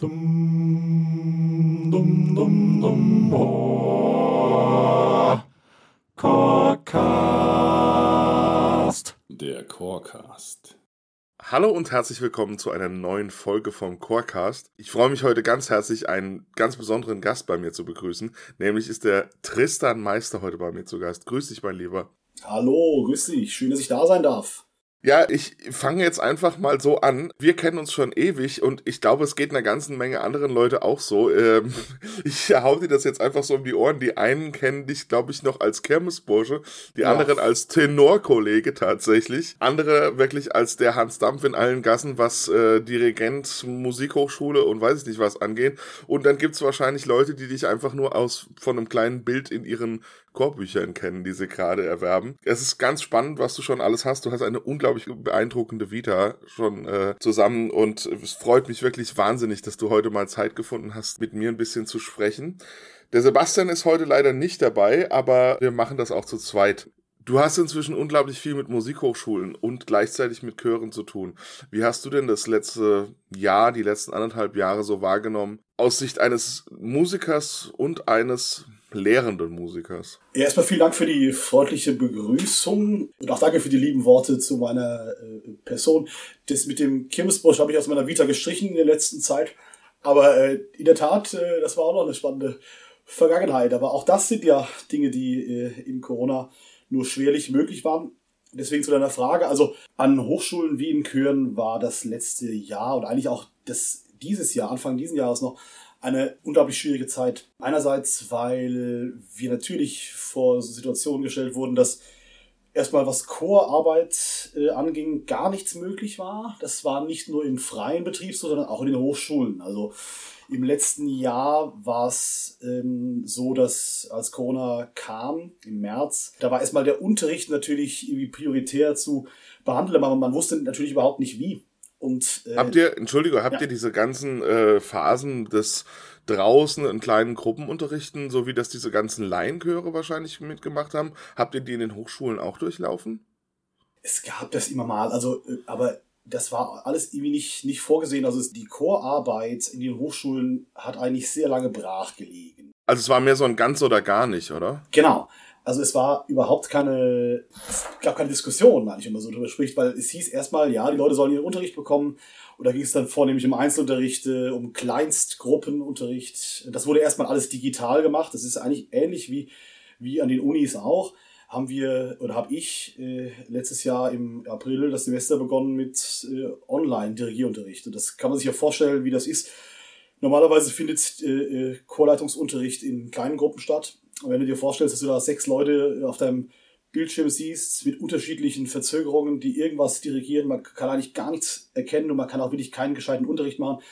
Dum, dum, dum, dum, oh. Corecast. Der Corecast. Hallo und herzlich willkommen zu einer neuen Folge vom Corecast. Ich freue mich heute ganz herzlich, einen ganz besonderen Gast bei mir zu begrüßen. Nämlich ist der Tristan Meister heute bei mir zu Gast. Grüß dich, mein Lieber. Hallo, grüß dich. Schön, dass ich da sein darf. Ja, ich fange jetzt einfach mal so an. Wir kennen uns schon ewig und ich glaube, es geht einer ganzen Menge anderen Leute auch so. Ähm, ich hau dir das jetzt einfach so um die Ohren. Die einen kennen dich, glaube ich, noch als Kirmesbursche, die ja. anderen als Tenorkollege tatsächlich. Andere wirklich als der Hans Dampf in allen Gassen, was äh, Dirigent, Musikhochschule und weiß ich nicht was angeht. Und dann gibt's wahrscheinlich Leute, die dich einfach nur aus von einem kleinen Bild in ihren Chorbüchern kennen, die sie gerade erwerben. Es ist ganz spannend, was du schon alles hast. Du hast eine unglaublich beeindruckende Vita schon äh, zusammen und es freut mich wirklich wahnsinnig, dass du heute mal Zeit gefunden hast, mit mir ein bisschen zu sprechen. Der Sebastian ist heute leider nicht dabei, aber wir machen das auch zu zweit. Du hast inzwischen unglaublich viel mit Musikhochschulen und gleichzeitig mit Chören zu tun. Wie hast du denn das letzte Jahr, die letzten anderthalb Jahre so wahrgenommen? Aus Sicht eines Musikers und eines lehrenden Musikers. Ja, erstmal vielen Dank für die freundliche Begrüßung und auch danke für die lieben Worte zu meiner äh, Person. Das mit dem Kirmesbusch habe ich aus meiner Vita gestrichen in der letzten Zeit. Aber äh, in der Tat, äh, das war auch noch eine spannende Vergangenheit. Aber auch das sind ja Dinge, die äh, in Corona nur schwerlich möglich waren. Deswegen zu deiner Frage. Also an Hochschulen wie in Chören war das letzte Jahr und eigentlich auch das dieses Jahr, Anfang dieses Jahres noch, eine unglaublich schwierige Zeit. Einerseits, weil wir natürlich vor Situationen gestellt wurden, dass erstmal was Chorarbeit äh, anging, gar nichts möglich war. Das war nicht nur im freien Betrieb so, sondern auch in den Hochschulen. Also im letzten Jahr war es ähm, so, dass als Corona kam, im März, da war erstmal der Unterricht natürlich irgendwie prioritär zu behandeln, aber man wusste natürlich überhaupt nicht wie. Und, äh, habt ihr, Entschuldigung, habt ja. ihr diese ganzen äh, Phasen des draußen in kleinen Gruppen unterrichten, so wie das diese ganzen Laienchöre wahrscheinlich mitgemacht haben, habt ihr die in den Hochschulen auch durchlaufen? Es gab das immer mal, also, äh, aber das war alles irgendwie nicht, nicht vorgesehen. Also die Chorarbeit in den Hochschulen hat eigentlich sehr lange brach gelegen. Also es war mehr so ein ganz oder gar nicht, oder? Genau. Also es war überhaupt keine, es gab keine Diskussion, meine ich, wenn man so drüber spricht, weil es hieß erstmal, ja, die Leute sollen ihren Unterricht bekommen. Oder ging es dann vornehmlich um Einzelunterricht, um Kleinstgruppenunterricht. Das wurde erstmal alles digital gemacht. Das ist eigentlich ähnlich wie, wie an den Unis auch. Haben wir, oder habe ich äh, letztes Jahr im April das Semester begonnen mit äh, Online-Dirigierunterricht. Und das kann man sich ja vorstellen, wie das ist. Normalerweise findet äh, äh Chorleitungsunterricht in kleinen Gruppen statt wenn du dir vorstellst, dass du da sechs Leute auf deinem Bildschirm siehst mit unterschiedlichen Verzögerungen, die irgendwas dirigieren, man kann eigentlich gar nichts erkennen und man kann auch wirklich keinen gescheiten Unterricht machen.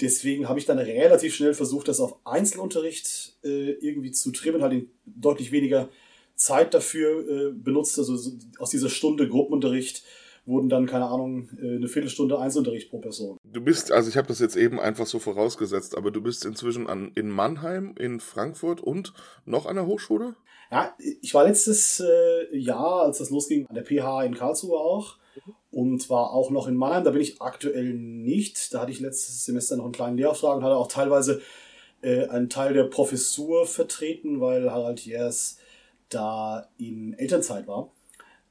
Deswegen habe ich dann relativ schnell versucht, das auf Einzelunterricht äh, irgendwie zu trimmen, halt in deutlich weniger Zeit dafür äh, benutzt, also aus dieser Stunde Gruppenunterricht wurden dann, keine Ahnung, äh, eine Viertelstunde Einzelunterricht pro Person. Du bist, also ich habe das jetzt eben einfach so vorausgesetzt, aber du bist inzwischen an, in Mannheim, in Frankfurt und noch an der Hochschule? Ja, ich war letztes äh, Jahr, als das losging, an der PH in Karlsruhe auch und war auch noch in Mannheim. Da bin ich aktuell nicht. Da hatte ich letztes Semester noch einen kleinen Lehrauftrag und hatte auch teilweise äh, einen Teil der Professur vertreten, weil Harald Jers da in Elternzeit war.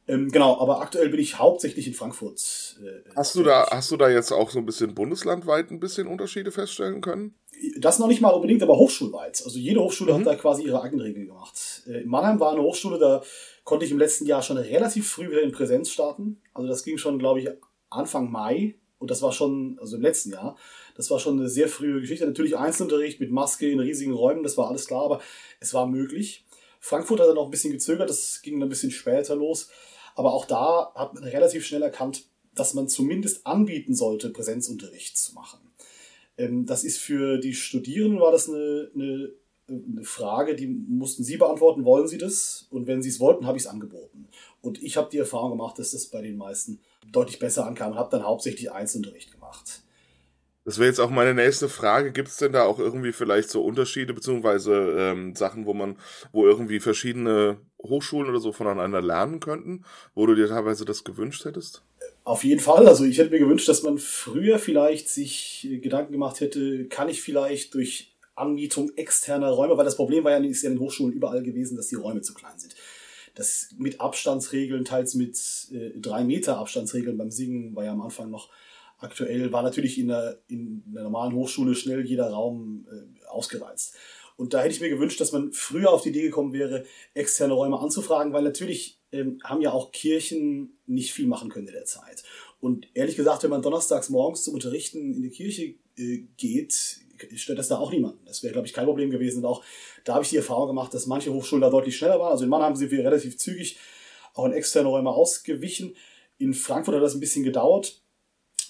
Ähm, genau, aber aktuell bin ich hauptsächlich in Frankfurt. Äh, hast du da, hast du da jetzt auch so ein bisschen bundeslandweit ein bisschen Unterschiede feststellen können? Das noch nicht mal unbedingt, aber hochschulweit. Also jede Hochschule mhm. hat da quasi ihre eigenen Regeln gemacht. Äh, in Mannheim war eine Hochschule, da konnte ich im letzten Jahr schon relativ früh wieder in Präsenz starten. Also das ging schon, glaube ich, Anfang Mai. Und das war schon, also im letzten Jahr, das war schon eine sehr frühe Geschichte. Natürlich Einzelunterricht mit Maske in riesigen Räumen, das war alles klar, aber es war möglich. Frankfurt hat dann noch ein bisschen gezögert, das ging dann ein bisschen später los. Aber auch da hat man relativ schnell erkannt, dass man zumindest anbieten sollte, Präsenzunterricht zu machen. Ähm, das ist für die Studierenden war das eine, eine, eine Frage, die mussten sie beantworten, wollen sie das? Und wenn sie es wollten, habe ich es angeboten. Und ich habe die Erfahrung gemacht, dass das bei den meisten deutlich besser ankam und habe dann hauptsächlich Einzelunterricht gemacht. Das wäre jetzt auch meine nächste Frage. Gibt es denn da auch irgendwie vielleicht so Unterschiede beziehungsweise ähm, Sachen, wo man, wo irgendwie verschiedene Hochschulen oder so voneinander lernen könnten, wo du dir teilweise das gewünscht hättest? Auf jeden Fall. Also ich hätte mir gewünscht, dass man früher vielleicht sich äh, Gedanken gemacht hätte, kann ich vielleicht durch Anmietung externer Räume, weil das Problem war ja in den Hochschulen überall gewesen, dass die Räume zu klein sind. Das mit Abstandsregeln, teils mit äh, drei Meter Abstandsregeln beim Singen war ja am Anfang noch aktuell, war natürlich in der, in der normalen Hochschule schnell jeder Raum äh, ausgereizt. Und da hätte ich mir gewünscht, dass man früher auf die Idee gekommen wäre, externe Räume anzufragen, weil natürlich ähm, haben ja auch Kirchen nicht viel machen können in der Zeit. Und ehrlich gesagt, wenn man donnerstags morgens zum Unterrichten in die Kirche äh, geht, stört das da auch niemanden. Das wäre, glaube ich, kein Problem gewesen. Und auch da habe ich die Erfahrung gemacht, dass manche Hochschulen da deutlich schneller waren. Also in Mannheim sind wir relativ zügig auch in externe Räume ausgewichen. In Frankfurt hat das ein bisschen gedauert,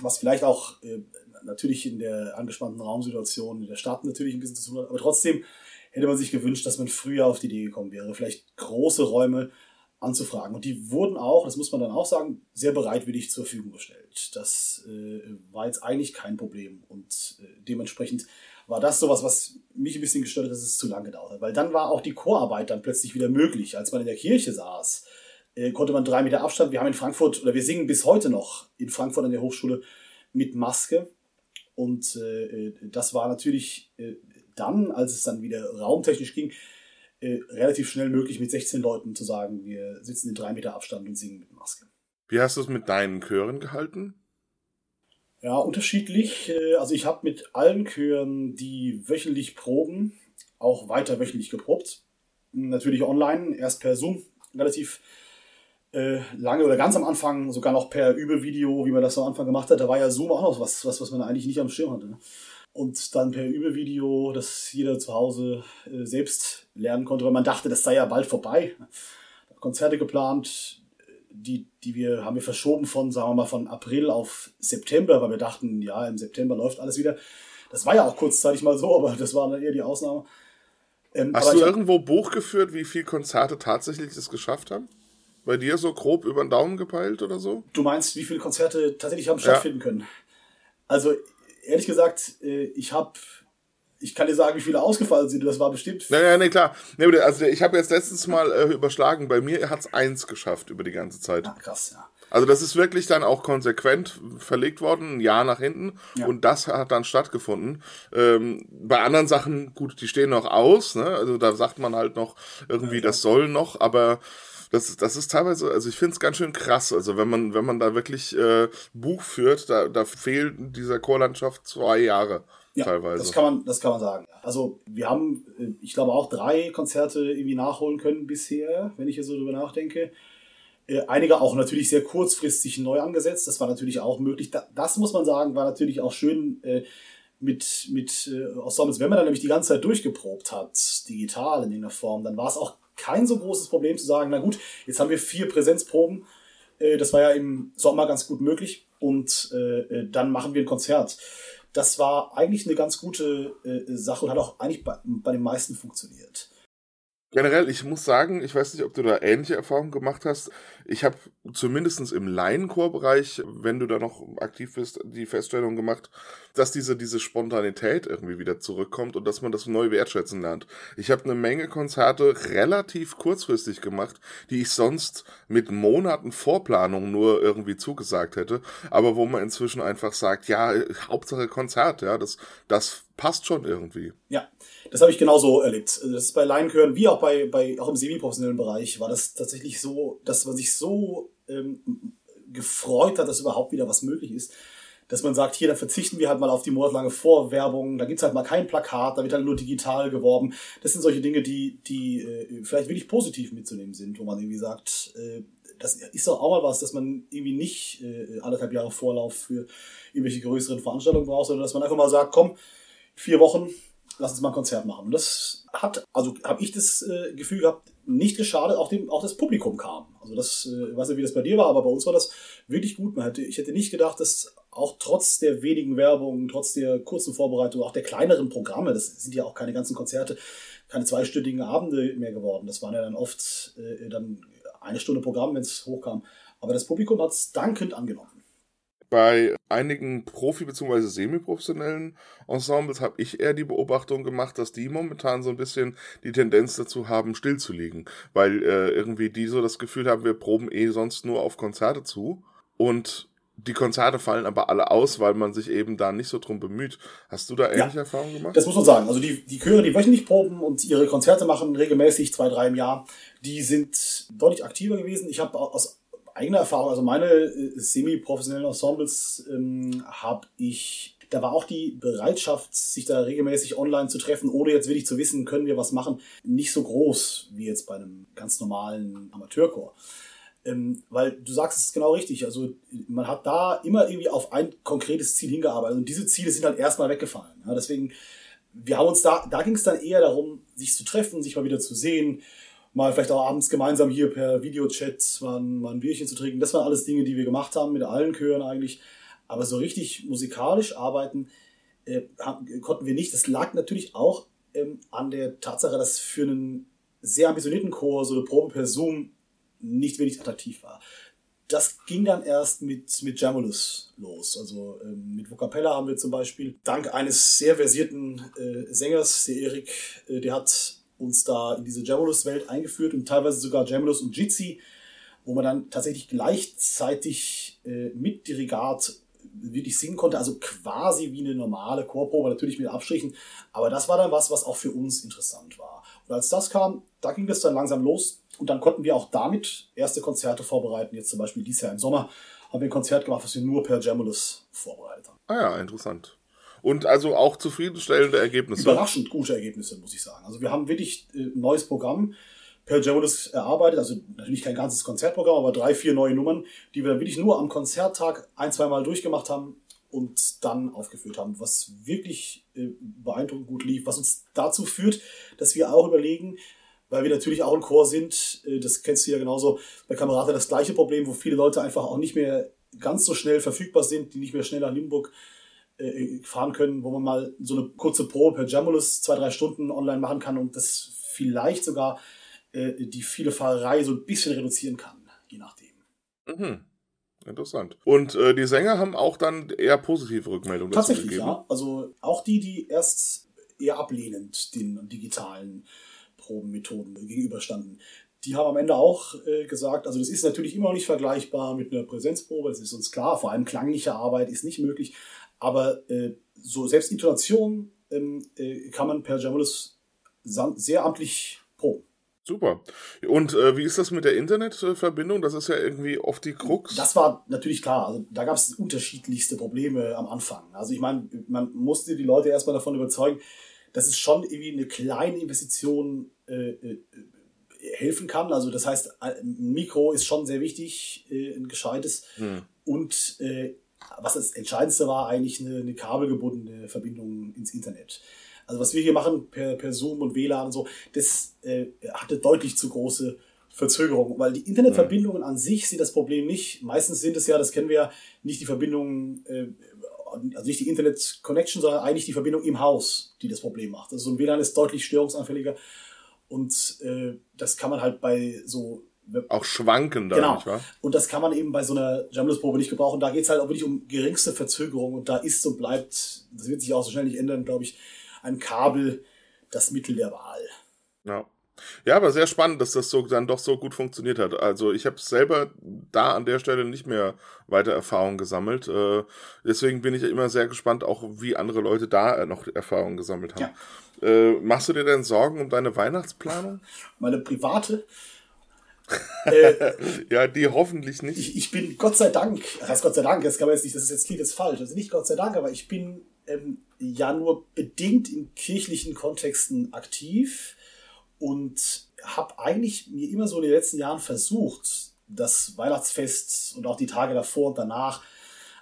was vielleicht auch äh, natürlich in der angespannten Raumsituation in der Stadt natürlich ein bisschen zu tun hat. Aber trotzdem hätte man sich gewünscht, dass man früher auf die Idee gekommen wäre, vielleicht große Räume anzufragen. Und die wurden auch, das muss man dann auch sagen, sehr bereitwillig zur Verfügung gestellt. Das äh, war jetzt eigentlich kein Problem. Und äh, dementsprechend war das sowas, was mich ein bisschen gestört hat, dass es zu lange gedauert hat. Weil dann war auch die Chorarbeit dann plötzlich wieder möglich. Als man in der Kirche saß, konnte man drei Meter Abstand. Wir haben in Frankfurt, oder wir singen bis heute noch in Frankfurt an der Hochschule mit Maske. Und äh, das war natürlich äh, dann, als es dann wieder raumtechnisch ging, äh, relativ schnell möglich, mit 16 Leuten zu sagen, wir sitzen in drei Meter Abstand und singen mit Maske. Wie hast du es mit deinen Chören gehalten? Ja, unterschiedlich. Äh, also ich habe mit allen Chören, die wöchentlich proben, auch weiter wöchentlich geprobt. Natürlich online, erst per Zoom, relativ äh, lange oder ganz am Anfang sogar noch per Übevideo, wie man das am Anfang gemacht hat. Da war ja Zoom auch noch was, was, was man eigentlich nicht am Schirm hatte. Ne? und dann per Übervideo, dass jeder zu Hause äh, selbst lernen konnte, weil man dachte, das sei ja bald vorbei. Konzerte geplant, die, die wir, haben wir verschoben von, sagen wir mal, von April auf September, weil wir dachten, ja, im September läuft alles wieder. Das war ja auch kurzzeitig mal so, aber das war dann eher die Ausnahme. Ähm, Hast du irgendwo Buch geführt, wie viele Konzerte tatsächlich das geschafft haben? Bei dir so grob über den Daumen gepeilt oder so? Du meinst, wie viele Konzerte tatsächlich haben stattfinden ja. können? Also ehrlich gesagt, äh, ich habe ich kann dir sagen, wie viele ausgefallen sind. Das war bestimmt. Naja, nee, klar. Nee, also ich habe jetzt letztens mal äh, überschlagen. Bei mir hat es eins geschafft über die ganze Zeit. Ah, krass, ja. Also das ist wirklich dann auch konsequent verlegt worden, ein Jahr nach hinten. Ja. Und das hat dann stattgefunden. Ähm, bei anderen Sachen, gut, die stehen noch aus. Ne? Also da sagt man halt noch irgendwie, ja. das soll noch. Aber das, das ist teilweise, also ich finde es ganz schön krass. Also wenn man, wenn man da wirklich äh, Buch führt, da, da fehlen dieser Chorlandschaft zwei Jahre. Ja, teilweise. Das kann man, das kann man sagen. Also wir haben, äh, ich glaube auch drei Konzerte irgendwie nachholen können bisher, wenn ich hier so drüber nachdenke. Äh, einige auch natürlich sehr kurzfristig neu angesetzt. Das war natürlich auch möglich. Das muss man sagen, war natürlich auch schön äh, mit, mit Ensembles. Wenn man dann nämlich die ganze Zeit durchgeprobt hat, digital in irgendeiner Form, dann war es auch kein so großes Problem zu sagen, na gut, jetzt haben wir vier Präsenzproben. Äh, das war ja im Sommer ganz gut möglich. Und äh, äh, dann machen wir ein Konzert. Das war eigentlich eine ganz gute Sache und hat auch eigentlich bei, bei den meisten funktioniert. Generell, ich muss sagen, ich weiß nicht, ob du da ähnliche Erfahrungen gemacht hast. Ich habe zumindest im Laienchorbereich, wenn du da noch aktiv bist, die Feststellung gemacht, dass diese, diese Spontanität irgendwie wieder zurückkommt und dass man das neu wertschätzen lernt. Ich habe eine Menge Konzerte relativ kurzfristig gemacht, die ich sonst mit Monaten Vorplanung nur irgendwie zugesagt hätte, aber wo man inzwischen einfach sagt, ja, Hauptsache Konzert, ja, das, das passt schon irgendwie. Ja, das habe ich genauso erlebt. Also das ist bei Laienchören wie auch bei, bei auch im semi-professionellen Bereich war das tatsächlich so, dass man sich so ähm, gefreut hat, dass überhaupt wieder was möglich ist, dass man sagt, hier, da verzichten wir halt mal auf die monatelange Vorwerbung, da gibt's halt mal kein Plakat, da wird halt nur digital geworben. Das sind solche Dinge, die, die äh, vielleicht wirklich positiv mitzunehmen sind, wo man irgendwie sagt, äh, das ist doch auch mal was, dass man irgendwie nicht äh, anderthalb Jahre Vorlauf für irgendwelche größeren Veranstaltungen braucht, sondern dass man einfach mal sagt, komm, vier Wochen, lass uns mal ein Konzert machen. Und das hat, also habe ich das äh, Gefühl gehabt, nicht geschadet, auch, dem, auch das Publikum kam. Also das, äh, weiß nicht, wie das bei dir war, aber bei uns war das wirklich gut. Man hätte, ich hätte nicht gedacht, dass auch trotz der wenigen Werbung, trotz der kurzen Vorbereitung, auch der kleineren Programme, das sind ja auch keine ganzen Konzerte, keine zweistündigen Abende mehr geworden. Das waren ja dann oft äh, dann eine Stunde Programm, wenn es hochkam. Aber das Publikum hat es dankend angenommen. Bei einigen Profi- bzw. semi-professionellen Ensembles habe ich eher die Beobachtung gemacht, dass die momentan so ein bisschen die Tendenz dazu haben, stillzulegen, weil äh, irgendwie die so das Gefühl haben, wir proben eh sonst nur auf Konzerte zu und die Konzerte fallen aber alle aus, weil man sich eben da nicht so drum bemüht. Hast du da ähnliche ja, Erfahrungen gemacht? Das muss man sagen. Also die, die Chöre, die wöchentlich proben und ihre Konzerte machen, regelmäßig zwei, drei im Jahr, die sind deutlich aktiver gewesen. Ich habe aus eigener Erfahrung, also meine äh, semi-professionellen Ensembles ähm, habe ich da war auch die Bereitschaft, sich da regelmäßig online zu treffen, ohne jetzt wirklich zu wissen, können wir was machen, nicht so groß wie jetzt bei einem ganz normalen Amateurchor. Ähm, weil du sagst es genau richtig. Also man hat da immer irgendwie auf ein konkretes Ziel hingearbeitet und diese Ziele sind halt erstmal weggefallen. Ja, deswegen, wir haben uns da, da ging es dann eher darum, sich zu treffen, sich mal wieder zu sehen, mal vielleicht auch abends gemeinsam hier per Videochat mal, mal ein Bierchen zu trinken. Das waren alles Dinge, die wir gemacht haben mit allen Chören eigentlich. Aber so richtig musikalisch arbeiten äh, konnten wir nicht. Das lag natürlich auch ähm, an der Tatsache, dass für einen sehr ambitionierten Chor so eine Probe per Zoom nicht wenig attraktiv war. Das ging dann erst mit, mit Jamulus los. Also ähm, mit Vocapella haben wir zum Beispiel, dank eines sehr versierten äh, Sängers, der Erik, äh, der hat uns da in diese Jamulus-Welt eingeführt und teilweise sogar Jamulus und Jitsi, wo man dann tatsächlich gleichzeitig äh, mit Dirigat wirklich singen konnte, also quasi wie eine normale Chorprobe, natürlich mit Abstrichen, aber das war dann was, was auch für uns interessant war. Und als das kam, da ging es dann langsam los, und dann konnten wir auch damit erste Konzerte vorbereiten. Jetzt zum Beispiel dieses Jahr im Sommer haben wir ein Konzert gemacht, was wir nur per Jamulus vorbereitet haben. Ah ja, interessant. Und also auch zufriedenstellende Ergebnisse. Überraschend gute Ergebnisse, muss ich sagen. Also wir haben wirklich ein äh, neues Programm per Jamulus erarbeitet. Also natürlich kein ganzes Konzertprogramm, aber drei, vier neue Nummern, die wir wirklich nur am Konzerttag ein, zwei Mal durchgemacht haben und dann aufgeführt haben, was wirklich äh, beeindruckend gut lief, was uns dazu führt, dass wir auch überlegen, weil wir natürlich auch ein Chor sind. Äh, das kennst du ja genauso bei Kamerata das gleiche Problem, wo viele Leute einfach auch nicht mehr ganz so schnell verfügbar sind, die nicht mehr schnell nach Limburg äh, fahren können, wo man mal so eine kurze Probe per Jamulus zwei, drei Stunden online machen kann und das vielleicht sogar äh, die viele Fahrerei so ein bisschen reduzieren kann, je nachdem. Mhm. Interessant. Und äh, die Sänger haben auch dann eher positive Rückmeldungen dazu Tatsächlich, gegeben? ja. Also auch die, die erst eher ablehnend den digitalen Probenmethoden gegenüberstanden. Die haben am Ende auch äh, gesagt, also das ist natürlich immer noch nicht vergleichbar mit einer Präsenzprobe, das ist uns klar, vor allem klangliche Arbeit ist nicht möglich, aber äh, so selbst Intonation ähm, äh, kann man per Jamulus sehr amtlich proben. Super. Und äh, wie ist das mit der Internetverbindung? Das ist ja irgendwie oft die Krux. Das war natürlich klar. Also da gab es unterschiedlichste Probleme am Anfang. Also ich meine, man musste die Leute erstmal davon überzeugen, dass es schon irgendwie eine kleine Investition äh, äh, helfen kann. Also das heißt, ein Mikro ist schon sehr wichtig, äh, ein gescheites. Hm. Und äh, was das Entscheidendste war, eigentlich eine, eine kabelgebundene Verbindung ins Internet. Also was wir hier machen per, per Zoom und WLAN und so, das äh, hatte deutlich zu große Verzögerung, weil die Internetverbindungen an sich sind das Problem nicht. Meistens sind es ja, das kennen wir ja, nicht die Verbindungen äh, also nicht die Internet Connection, sondern eigentlich die Verbindung im Haus, die das Problem macht. Also so ein WLAN ist deutlich störungsanfälliger und äh, das kann man halt bei so auch schwanken da, genau. nicht wahr? Und das kann man eben bei so einer Jamless-Probe nicht gebrauchen. Da geht es halt auch wirklich um geringste Verzögerung und da ist und bleibt, das wird sich auch so schnell nicht ändern, glaube ich, ein Kabel das Mittel der Wahl. Ja. Ja, aber sehr spannend, dass das so dann doch so gut funktioniert hat. Also ich habe selber da an der Stelle nicht mehr weiter Erfahrung gesammelt. Äh, deswegen bin ich ja immer sehr gespannt, auch wie andere Leute da noch Erfahrungen gesammelt haben. Ja. Äh, machst du dir denn Sorgen um deine Weihnachtsplanung? Meine private? Äh, ja, die hoffentlich nicht. Ich, ich bin Gott sei Dank, das heißt Gott sei Dank, das kann man jetzt nicht, das ist jetzt klingt jetzt falsch, also nicht Gott sei Dank, aber ich bin ähm, ja nur bedingt in kirchlichen Kontexten aktiv und habe eigentlich mir immer so in den letzten Jahren versucht, das Weihnachtsfest und auch die Tage davor und danach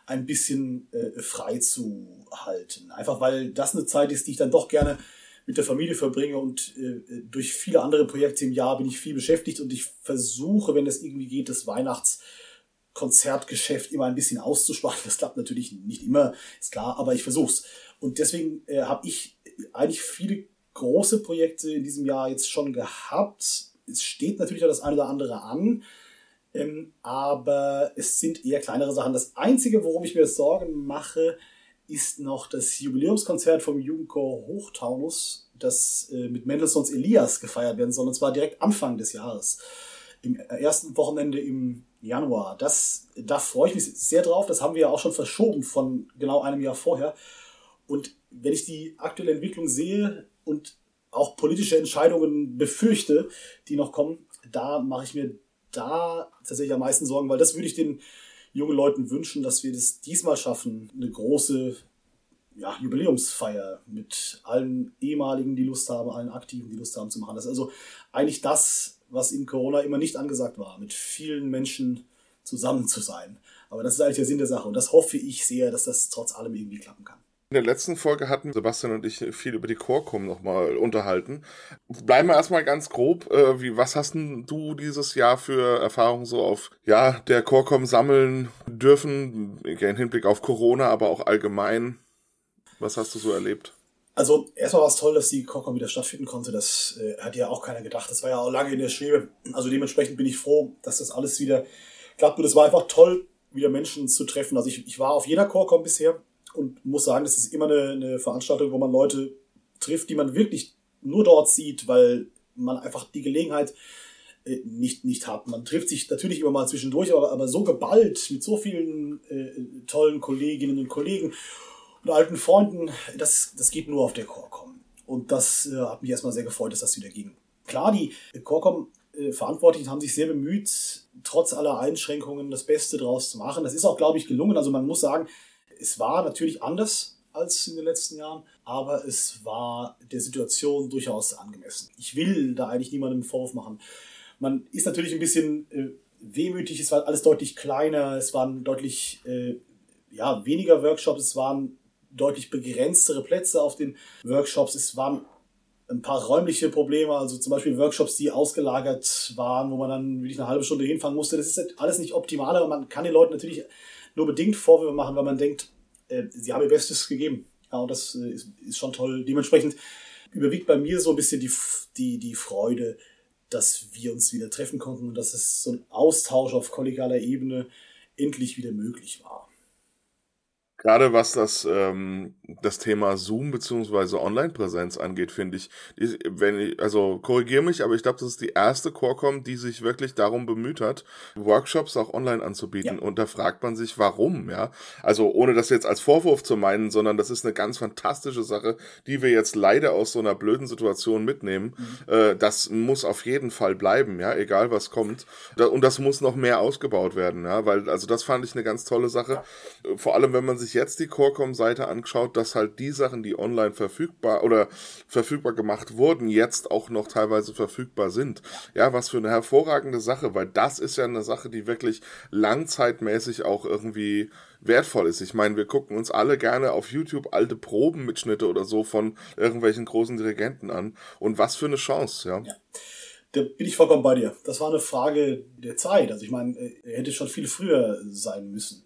ein bisschen äh, frei zu halten. Einfach weil das eine Zeit ist, die ich dann doch gerne mit der Familie verbringe und äh, durch viele andere Projekte im Jahr bin ich viel beschäftigt und ich versuche, wenn es irgendwie geht, das Weihnachtskonzertgeschäft immer ein bisschen auszusparen. Das klappt natürlich nicht immer, ist klar, aber ich versuch's. Und deswegen äh, habe ich eigentlich viele große Projekte in diesem Jahr jetzt schon gehabt. Es steht natürlich auch das eine oder andere an, ähm, aber es sind eher kleinere Sachen. Das Einzige, worum ich mir Sorgen mache, ist noch das Jubiläumskonzert vom Jugendchor Hochtaunus, das äh, mit Mendelssohns Elias gefeiert werden soll, und zwar direkt Anfang des Jahres. Im ersten Wochenende im Januar. Das, da freue ich mich sehr drauf. Das haben wir ja auch schon verschoben von genau einem Jahr vorher. Und wenn ich die aktuelle Entwicklung sehe und auch politische Entscheidungen befürchte, die noch kommen, da mache ich mir da tatsächlich am meisten Sorgen, weil das würde ich den jungen Leuten wünschen, dass wir das diesmal schaffen, eine große ja, Jubiläumsfeier mit allen ehemaligen, die Lust haben, allen Aktiven, die Lust haben zu machen. Das ist also eigentlich das, was in Corona immer nicht angesagt war, mit vielen Menschen zusammen zu sein. Aber das ist eigentlich der Sinn der Sache und das hoffe ich sehr, dass das trotz allem irgendwie klappen kann. In der letzten Folge hatten Sebastian und ich viel über die Chorkum nochmal unterhalten. Bleiben wir erstmal ganz grob. Äh, wie, was hast du dieses Jahr für Erfahrungen so auf ja, der Chorkum sammeln dürfen? Im Hinblick auf Corona, aber auch allgemein. Was hast du so erlebt? Also erstmal war es toll, dass die Chorkum wieder stattfinden konnte. Das äh, hat ja auch keiner gedacht. Das war ja auch lange in der Schwebe. Also dementsprechend bin ich froh, dass das alles wieder klappt. Und es war einfach toll, wieder Menschen zu treffen. Also ich, ich war auf jeder Chorkom bisher und muss sagen, das ist immer eine, eine Veranstaltung, wo man Leute trifft, die man wirklich nur dort sieht, weil man einfach die Gelegenheit äh, nicht, nicht hat. Man trifft sich natürlich immer mal zwischendurch, aber, aber so geballt mit so vielen äh, tollen Kolleginnen und Kollegen und alten Freunden, das, das geht nur auf der Chorcom. Und das äh, hat mich erstmal sehr gefreut, dass das wieder ging. Klar, die Chorcom äh, Verantwortlichen haben sich sehr bemüht, trotz aller Einschränkungen das Beste draus zu machen. Das ist auch, glaube ich, gelungen. Also man muss sagen, es war natürlich anders als in den letzten Jahren, aber es war der Situation durchaus angemessen. Ich will da eigentlich niemandem einen Vorwurf machen. Man ist natürlich ein bisschen äh, wehmütig, es war alles deutlich kleiner, es waren deutlich äh, ja, weniger Workshops, es waren deutlich begrenztere Plätze auf den Workshops, es waren ein paar räumliche Probleme, also zum Beispiel Workshops, die ausgelagert waren, wo man dann wirklich eine halbe Stunde hinfahren musste. Das ist halt alles nicht optimal, aber man kann den Leuten natürlich nur bedingt Vorwürfe machen, weil man denkt, äh, sie haben ihr Bestes gegeben. Ja, und das äh, ist, ist, schon toll. Dementsprechend überwiegt bei mir so ein bisschen die, die, die Freude, dass wir uns wieder treffen konnten und dass es so ein Austausch auf kollegialer Ebene endlich wieder möglich war. Gerade was das, ähm, das Thema Zoom beziehungsweise Online-Präsenz angeht, finde ich, wenn ich, also korrigiere mich, aber ich glaube, das ist die erste Qualcomm, die sich wirklich darum bemüht hat, Workshops auch online anzubieten. Ja. Und da fragt man sich, warum, ja. Also ohne das jetzt als Vorwurf zu meinen, sondern das ist eine ganz fantastische Sache, die wir jetzt leider aus so einer blöden Situation mitnehmen. Mhm. Äh, das muss auf jeden Fall bleiben, ja, egal was kommt. und das muss noch mehr ausgebaut werden, ja, weil, also das fand ich eine ganz tolle Sache. Vor allem, wenn man sich jetzt die Qualcomm-Seite angeschaut, dass halt die Sachen, die online verfügbar oder verfügbar gemacht wurden, jetzt auch noch teilweise verfügbar sind. Ja, was für eine hervorragende Sache, weil das ist ja eine Sache, die wirklich langzeitmäßig auch irgendwie wertvoll ist. Ich meine, wir gucken uns alle gerne auf YouTube alte Probenmitschnitte oder so von irgendwelchen großen Dirigenten an. Und was für eine Chance, ja. ja. Da bin ich vollkommen bei dir. Das war eine Frage der Zeit. Also ich meine, er hätte schon viel früher sein müssen.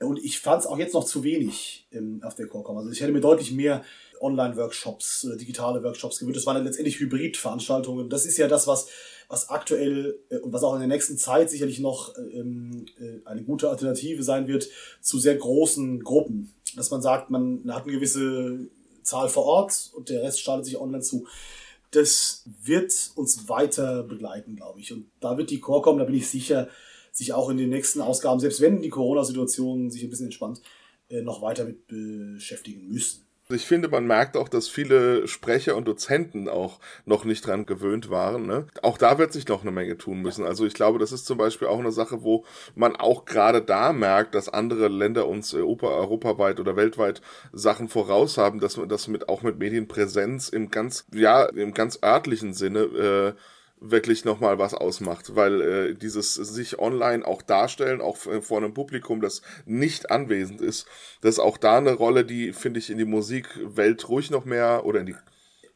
Und ich fand es auch jetzt noch zu wenig im, auf der Qualcomm. Also ich hätte mir deutlich mehr Online-Workshops oder digitale Workshops gewünscht. Das waren dann letztendlich Hybrid-Veranstaltungen. Das ist ja das, was, was aktuell äh, und was auch in der nächsten Zeit sicherlich noch ähm, äh, eine gute Alternative sein wird zu sehr großen Gruppen. Dass man sagt, man hat eine gewisse Zahl vor Ort und der Rest schaltet sich online zu. Das wird uns weiter begleiten, glaube ich. Und da wird die Qualcomm, da bin ich sicher, sich auch in den nächsten Ausgaben, selbst wenn die Corona-Situation sich ein bisschen entspannt, äh, noch weiter mit beschäftigen müssen. Ich finde, man merkt auch, dass viele Sprecher und Dozenten auch noch nicht dran gewöhnt waren. Ne? Auch da wird sich noch eine Menge tun müssen. Also ich glaube, das ist zum Beispiel auch eine Sache, wo man auch gerade da merkt, dass andere Länder uns Europa, europaweit oder weltweit Sachen voraus haben, dass man das mit auch mit Medienpräsenz im ganz, ja, im ganz örtlichen Sinne äh, wirklich nochmal was ausmacht, weil äh, dieses sich online auch darstellen, auch vor einem Publikum, das nicht anwesend ist, das ist auch da eine Rolle, die, finde ich, in die Musikwelt ruhig noch mehr oder in die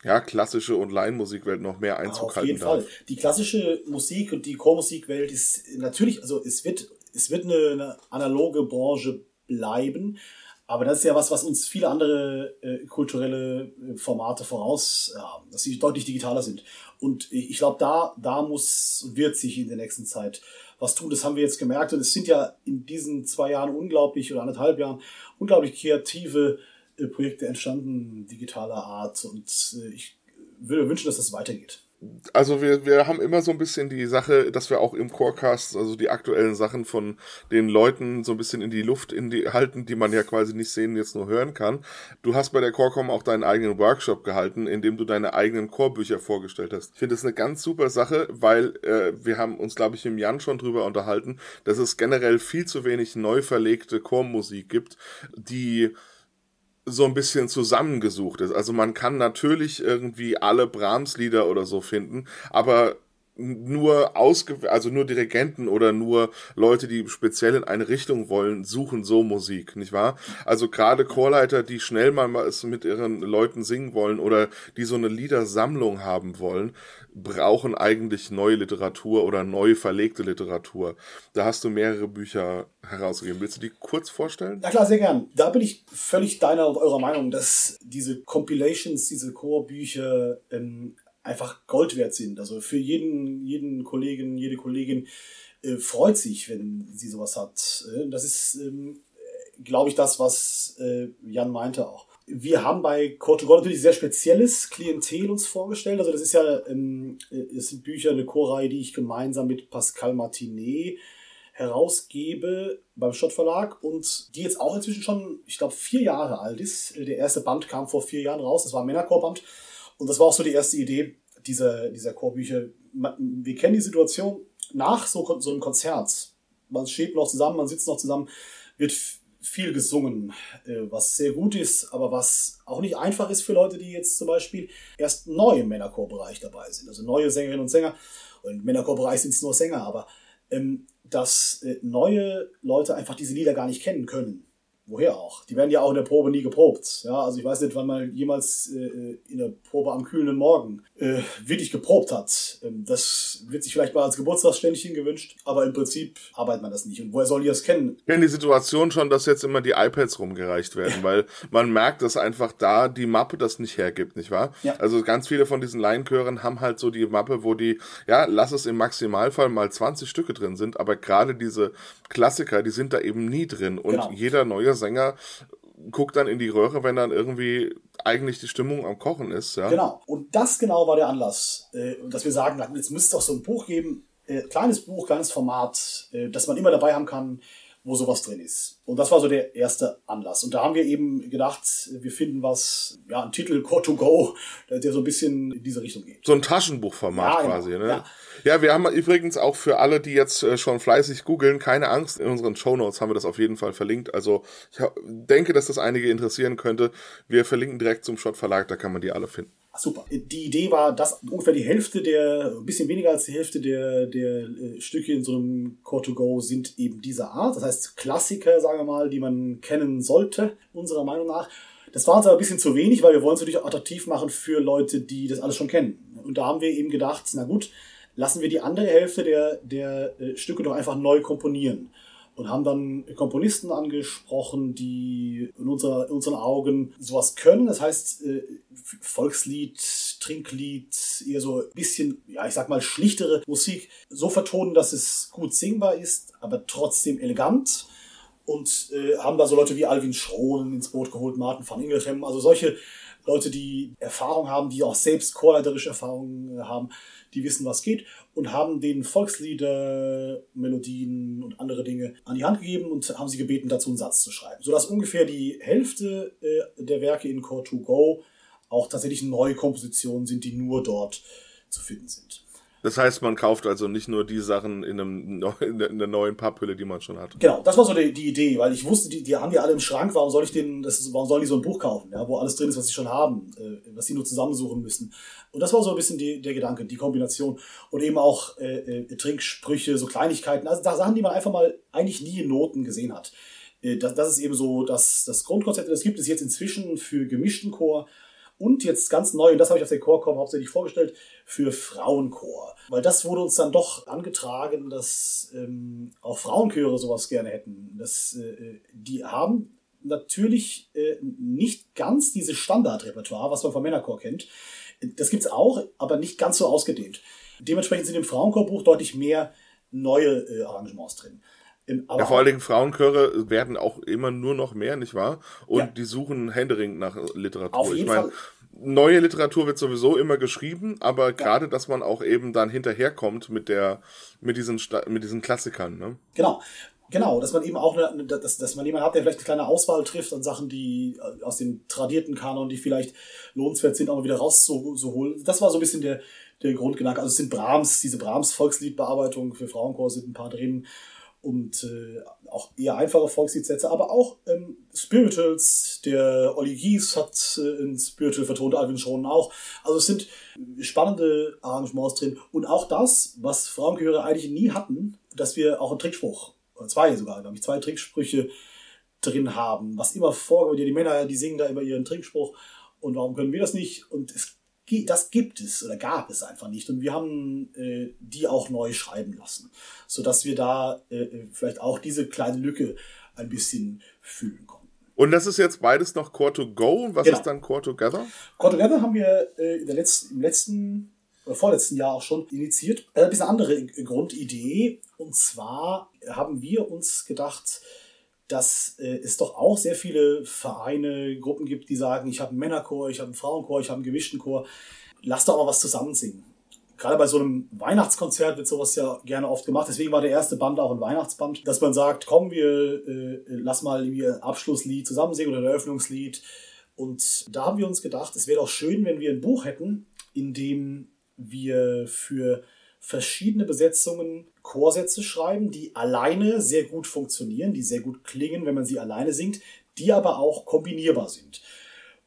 ja, klassische und Laienmusikwelt noch mehr Einzug Auf halten jeden darf. Fall. Die klassische Musik und die Chormusikwelt ist natürlich, also es wird, es wird eine, eine analoge Branche bleiben, aber das ist ja was, was uns viele andere äh, kulturelle äh, Formate voraus haben, dass sie deutlich digitaler sind. Und ich glaube, da, da muss und wird sich in der nächsten Zeit was tun. Das haben wir jetzt gemerkt. Und es sind ja in diesen zwei Jahren unglaublich oder anderthalb Jahren unglaublich kreative äh, Projekte entstanden, digitaler Art. Und äh, ich würde wünschen, dass das weitergeht. Also wir, wir haben immer so ein bisschen die Sache, dass wir auch im Chorecast, also die aktuellen Sachen von den Leuten so ein bisschen in die Luft in die halten, die man ja quasi nicht sehen, jetzt nur hören kann. Du hast bei der Chorecom auch deinen eigenen Workshop gehalten, in dem du deine eigenen Chorbücher vorgestellt hast. Ich finde das eine ganz super Sache, weil äh, wir haben uns, glaube ich, im Jan schon drüber unterhalten, dass es generell viel zu wenig neu verlegte Chormusik gibt, die so ein bisschen zusammengesucht ist. Also man kann natürlich irgendwie alle Brahms-Lieder oder so finden, aber nur ausge also nur Dirigenten oder nur Leute, die speziell in eine Richtung wollen, suchen so Musik, nicht wahr? Also gerade Chorleiter, die schnell mal es mit ihren Leuten singen wollen oder die so eine Liedersammlung haben wollen, brauchen eigentlich neue Literatur oder neu verlegte Literatur. Da hast du mehrere Bücher herausgegeben. Willst du die kurz vorstellen? Ja klar, sehr gern. Da bin ich völlig deiner und eurer Meinung, dass diese Compilations, diese Chorbücher ähm, einfach Gold wert sind. Also für jeden, jeden Kollegen, jede Kollegin äh, freut sich, wenn sie sowas hat. Äh, das ist, ähm, glaube ich, das, was äh, Jan meinte auch. Wir haben bei Cortugol natürlich sehr spezielles Klientel uns vorgestellt. Also das ist ja, ähm, äh, es sind Bücher, eine Chorreihe, die ich gemeinsam mit Pascal Martinet herausgebe beim Schott Verlag und die jetzt auch inzwischen schon, ich glaube, vier Jahre alt ist. Der erste Band kam vor vier Jahren raus, das war ein Männerchorband. Und das war auch so die erste Idee dieser, dieser Chorbücher. Wir kennen die Situation nach so, so einem Konzert. Man steht noch zusammen, man sitzt noch zusammen, wird viel gesungen, äh, was sehr gut ist, aber was auch nicht einfach ist für Leute, die jetzt zum Beispiel erst neu im Männerchorbereich dabei sind. Also neue Sängerinnen und Sänger. Und im Männerchorbereich sind es nur Sänger, aber ähm, dass äh, neue Leute einfach diese Lieder gar nicht kennen können woher auch? Die werden ja auch in der Probe nie geprobt. Ja, also ich weiß nicht, wann man jemals äh, in der Probe am kühlen Morgen äh, wirklich geprobt hat. Ähm, das wird sich vielleicht mal als Geburtstagsständchen gewünscht, aber im Prinzip arbeitet man das nicht. Und woher soll die das kennen? Ich kenne die Situation schon, dass jetzt immer die iPads rumgereicht werden, weil man merkt, dass einfach da die Mappe das nicht hergibt, nicht wahr? Ja. Also ganz viele von diesen Laienchören haben halt so die Mappe, wo die, ja, lass es im Maximalfall mal 20 Stücke drin sind, aber gerade diese Klassiker, die sind da eben nie drin und genau. jeder neue Sänger guckt dann in die Röhre, wenn dann irgendwie eigentlich die Stimmung am Kochen ist. Ja? Genau. Und das genau war der Anlass, äh, dass wir sagen, jetzt müsste es doch so ein Buch geben, äh, kleines Buch, kleines Format, äh, das man immer dabei haben kann, wo sowas drin ist. Und das war so der erste Anlass. Und da haben wir eben gedacht, wir finden was, ja, ein Titel Core to Go, der so ein bisschen in diese Richtung geht. So ein Taschenbuchformat ja, genau. quasi, ne? Ja. ja. wir haben übrigens auch für alle, die jetzt äh, schon fleißig googeln, keine Angst, in unseren Show Notes haben wir das auf jeden Fall verlinkt. Also ich denke, dass das einige interessieren könnte. Wir verlinken direkt zum Schott Verlag, da kann man die alle finden. Super. Die Idee war, dass ungefähr die Hälfte der, ein bisschen weniger als die Hälfte der, der äh, Stücke in so einem Core-to-Go sind eben dieser Art. Das heißt Klassiker, sagen wir mal, die man kennen sollte, unserer Meinung nach. Das war uns aber ein bisschen zu wenig, weil wir wollen es natürlich auch attraktiv machen für Leute, die das alles schon kennen. Und da haben wir eben gedacht, na gut, lassen wir die andere Hälfte der, der äh, Stücke doch einfach neu komponieren und haben dann Komponisten angesprochen, die in, unserer, in unseren Augen sowas können. Das heißt, äh, Volkslied, Trinklied, eher so ein bisschen, ja, ich sag mal, schlichtere Musik so vertonen, dass es gut singbar ist, aber trotzdem elegant. Und äh, haben da so Leute wie Alvin Schronen ins Boot geholt, Martin van Ingelhem, also solche Leute, die Erfahrung haben, die auch selbst chorleiterische Erfahrungen haben, die wissen, was geht und haben den Volkslieder, Melodien und andere Dinge an die Hand gegeben und haben sie gebeten, dazu einen Satz zu schreiben. Sodass ungefähr die Hälfte äh, der Werke in Core 2 Go auch tatsächlich neue Kompositionen sind, die nur dort zu finden sind. Das heißt, man kauft also nicht nur die Sachen in, einem, in der neuen Papphülle, die man schon hat. Genau, das war so die, die Idee, weil ich wusste, die, die haben die alle im Schrank, warum soll ich denen, das, warum sollen die so ein Buch kaufen, ja, wo alles drin ist, was sie schon haben, äh, was sie nur zusammensuchen müssen. Und das war so ein bisschen die, der Gedanke, die Kombination. Und eben auch äh, äh, Trinksprüche, so Kleinigkeiten, also Sachen, die man einfach mal eigentlich nie in Noten gesehen hat. Äh, das, das ist eben so das, das Grundkonzept. Das gibt es jetzt inzwischen für gemischten Chor und jetzt ganz neu, und das habe ich auf der Chorcom hauptsächlich vorgestellt, für Frauenchor. Weil das wurde uns dann doch angetragen, dass ähm, auch Frauenchöre sowas gerne hätten. Das, äh, die haben natürlich äh, nicht ganz dieses Standardrepertoire, was man vom Männerchor kennt. Das gibt's auch, aber nicht ganz so ausgedehnt. Dementsprechend sind im Frauenchorbuch deutlich mehr neue äh, Arrangements drin. Aber ja, vor allen Dingen Frauenchöre werden auch immer nur noch mehr, nicht wahr? Und ja. die suchen händeringend nach Literatur. Auf jeden ich meine, neue Literatur wird sowieso immer geschrieben, aber gerade, dass man auch eben dann hinterherkommt mit der, mit diesen, mit diesen Klassikern, ne? Genau. Genau, dass man eben auch, eine, dass, dass man jemanden hat, der vielleicht eine kleine Auswahl trifft an Sachen, die äh, aus dem tradierten Kanon, die vielleicht lohnenswert sind, auch mal wieder rauszuholen. Das war so ein bisschen der, der Grundgedanke. Also es sind Brahms, diese Brahms-Volksliedbearbeitung für Frauenchor sind ein paar drin und äh, auch eher einfache Volksliedsätze, aber auch ähm, Spirituals, der Olli Gies hat äh, ein Spiritual vertont, Alvin Schonen auch. Also es sind spannende Arrangements drin und auch das, was Frauenchöre eigentlich nie hatten, dass wir auch einen Trickspruch, oder zwei sogar, glaube ich, zwei Tricksprüche drin haben, was immer vorkommt, die Männer, die singen da immer ihren Trickspruch und warum können wir das nicht? Und es das gibt es oder gab es einfach nicht. Und wir haben äh, die auch neu schreiben lassen, sodass wir da äh, äh, vielleicht auch diese kleine Lücke ein bisschen fühlen konnten. Und das ist jetzt beides noch Core to Go. Was genau. ist dann Core Together? Core Together haben wir äh, in der letzten, im letzten oder vorletzten Jahr auch schon initiiert. Äh, ein bisschen andere Grundidee. Und zwar haben wir uns gedacht, dass äh, es doch auch sehr viele Vereine, Gruppen gibt, die sagen, ich habe einen Männerchor, ich habe einen Frauenchor, ich habe einen gemischten Chor. Lass doch mal was zusammen singen. Gerade bei so einem Weihnachtskonzert wird sowas ja gerne oft gemacht. Deswegen war der erste Band auch ein Weihnachtsband, dass man sagt, komm, wir äh, lass mal ein Abschlusslied zusammen singen oder ein Eröffnungslied. Und da haben wir uns gedacht, es wäre doch schön, wenn wir ein Buch hätten, in dem wir für verschiedene Besetzungen Chorsätze schreiben, die alleine sehr gut funktionieren, die sehr gut klingen, wenn man sie alleine singt, die aber auch kombinierbar sind.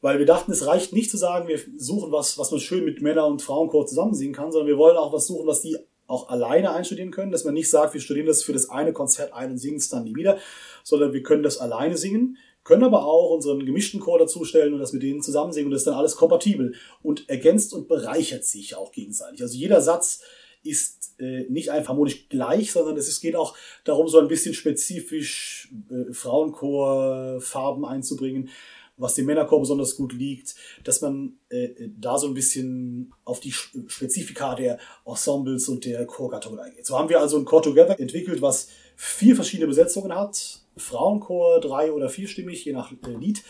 Weil wir dachten, es reicht nicht zu sagen, wir suchen was, was man schön mit Männer- und Frauenchor zusammen singen kann, sondern wir wollen auch was suchen, was die auch alleine einstudieren können, dass man nicht sagt, wir studieren das für das eine Konzert ein und singen es dann nie wieder, sondern wir können das alleine singen, können aber auch unseren gemischten Chor dazustellen und das mit denen zusammen singen und das ist dann alles kompatibel und ergänzt und bereichert sich auch gegenseitig. Also jeder Satz ist äh, nicht einfach harmonisch gleich, sondern es ist, geht auch darum, so ein bisschen spezifisch äh, Frauenchor-Farben einzubringen, was dem Männerchor besonders gut liegt, dass man äh, da so ein bisschen auf die Spezifika der Ensembles und der Chorgattungen eingeht. So haben wir also ein Chor Together entwickelt, was vier verschiedene Besetzungen hat. Frauenchor drei- oder vierstimmig, je nach äh, Lied.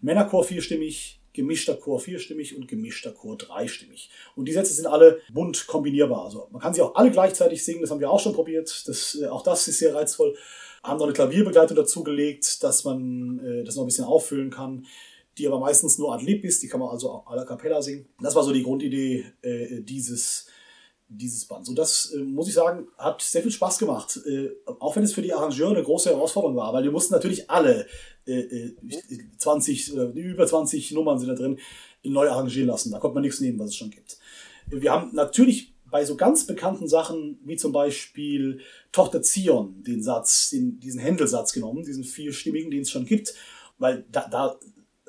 Männerchor vierstimmig, gemischter Chor vierstimmig und gemischter Chor dreistimmig. Und die Sätze sind alle bunt kombinierbar. Also man kann sie auch alle gleichzeitig singen, das haben wir auch schon probiert. Das, äh, auch das ist sehr reizvoll. Haben noch eine Klavierbegleitung dazugelegt, dass man äh, das noch ein bisschen auffüllen kann, die aber meistens nur ad lib ist, die kann man also a la cappella singen. Das war so die Grundidee äh, dieses dieses Bands. Und das, äh, muss ich sagen, hat sehr viel Spaß gemacht. Äh, auch wenn es für die Arrangeure eine große Herausforderung war, weil wir mussten natürlich alle äh, 20, äh, über 20 Nummern sind da drin, neu arrangieren lassen. Da konnte man nichts nehmen, was es schon gibt. Wir haben natürlich bei so ganz bekannten Sachen, wie zum Beispiel Tochter Zion, den Satz, den, diesen Händelsatz genommen, diesen vierstimmigen, den es schon gibt, weil da, da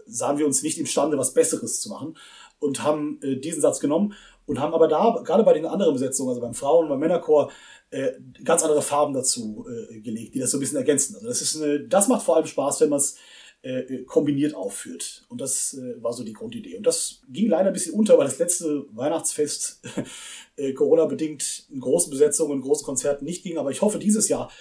sahen wir uns nicht imstande, was Besseres zu machen und haben äh, diesen Satz genommen und haben aber da, gerade bei den anderen Besetzungen, also beim Frauen- beim Männerchor, äh, ganz andere Farben dazu äh, gelegt, die das so ein bisschen ergänzen. Also das ist eine, das macht vor allem Spaß, wenn man es äh, kombiniert aufführt. Und das äh, war so die Grundidee. Und das ging leider ein bisschen unter, weil das letzte Weihnachtsfest äh, Corona-bedingt in großen Besetzungen, in großen Konzerten nicht ging. Aber ich hoffe, dieses Jahr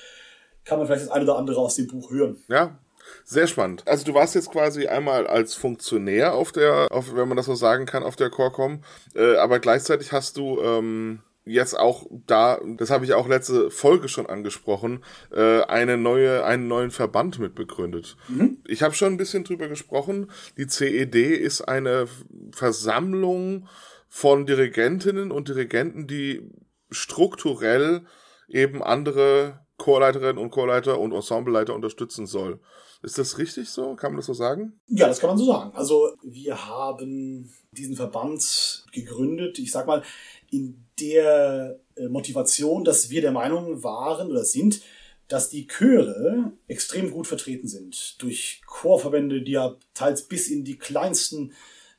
kann man vielleicht das eine oder andere aus dem Buch hören. Ja, sehr spannend. Also du warst jetzt quasi einmal als Funktionär auf der, auf, wenn man das so sagen kann, auf der Corecom, äh, aber gleichzeitig hast du ähm, jetzt auch da, das habe ich auch letzte Folge schon angesprochen, äh, eine neue, einen neuen Verband mitbegründet. Mhm. Ich habe schon ein bisschen drüber gesprochen. Die CED ist eine Versammlung von Dirigentinnen und Dirigenten, die strukturell eben andere Chorleiterinnen und Chorleiter und Ensembleleiter unterstützen soll. Ist das richtig so? Kann man das so sagen? Ja, das kann man so sagen. Also wir haben diesen Verband gegründet, ich sag mal, in der äh, Motivation, dass wir der Meinung waren oder sind, dass die Chöre extrem gut vertreten sind durch Chorverbände, die ja teils bis in die kleinsten,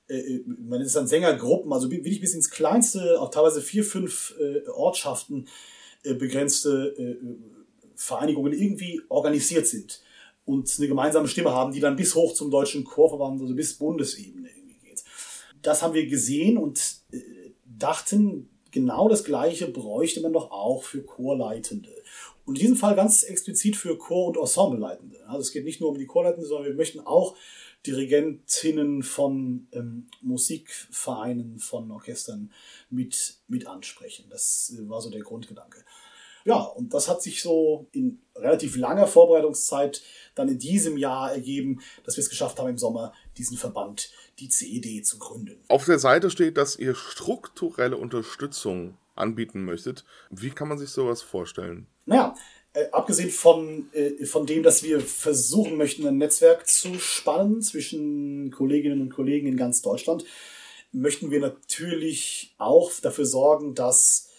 äh, äh man ist dann Sängergruppen, also wirklich bis ins kleinste, auch teilweise vier, fünf äh, Ortschaften äh, begrenzte äh, Vereinigungen irgendwie organisiert sind und eine gemeinsame Stimme haben, die dann bis hoch zum deutschen Chorverband, also bis Bundesebene irgendwie geht. Das haben wir gesehen und äh, dachten, genau das Gleiche bräuchte man doch auch für Chorleitende. Und in diesem Fall ganz explizit für Chor- und Ensembleleitende. Also es geht nicht nur um die Chorleitende, sondern wir möchten auch Dirigentinnen von ähm, Musikvereinen, von Orchestern mit, mit ansprechen. Das äh, war so der Grundgedanke. Ja, und das hat sich so in relativ langer Vorbereitungszeit dann in diesem Jahr ergeben, dass wir es geschafft haben, im Sommer diesen Verband, die CED, zu gründen. Auf der Seite steht, dass ihr strukturelle Unterstützung anbieten möchtet. Wie kann man sich sowas vorstellen? Naja, äh, abgesehen von, äh, von dem, dass wir versuchen möchten, ein Netzwerk zu spannen zwischen Kolleginnen und Kollegen in ganz Deutschland, möchten wir natürlich auch dafür sorgen, dass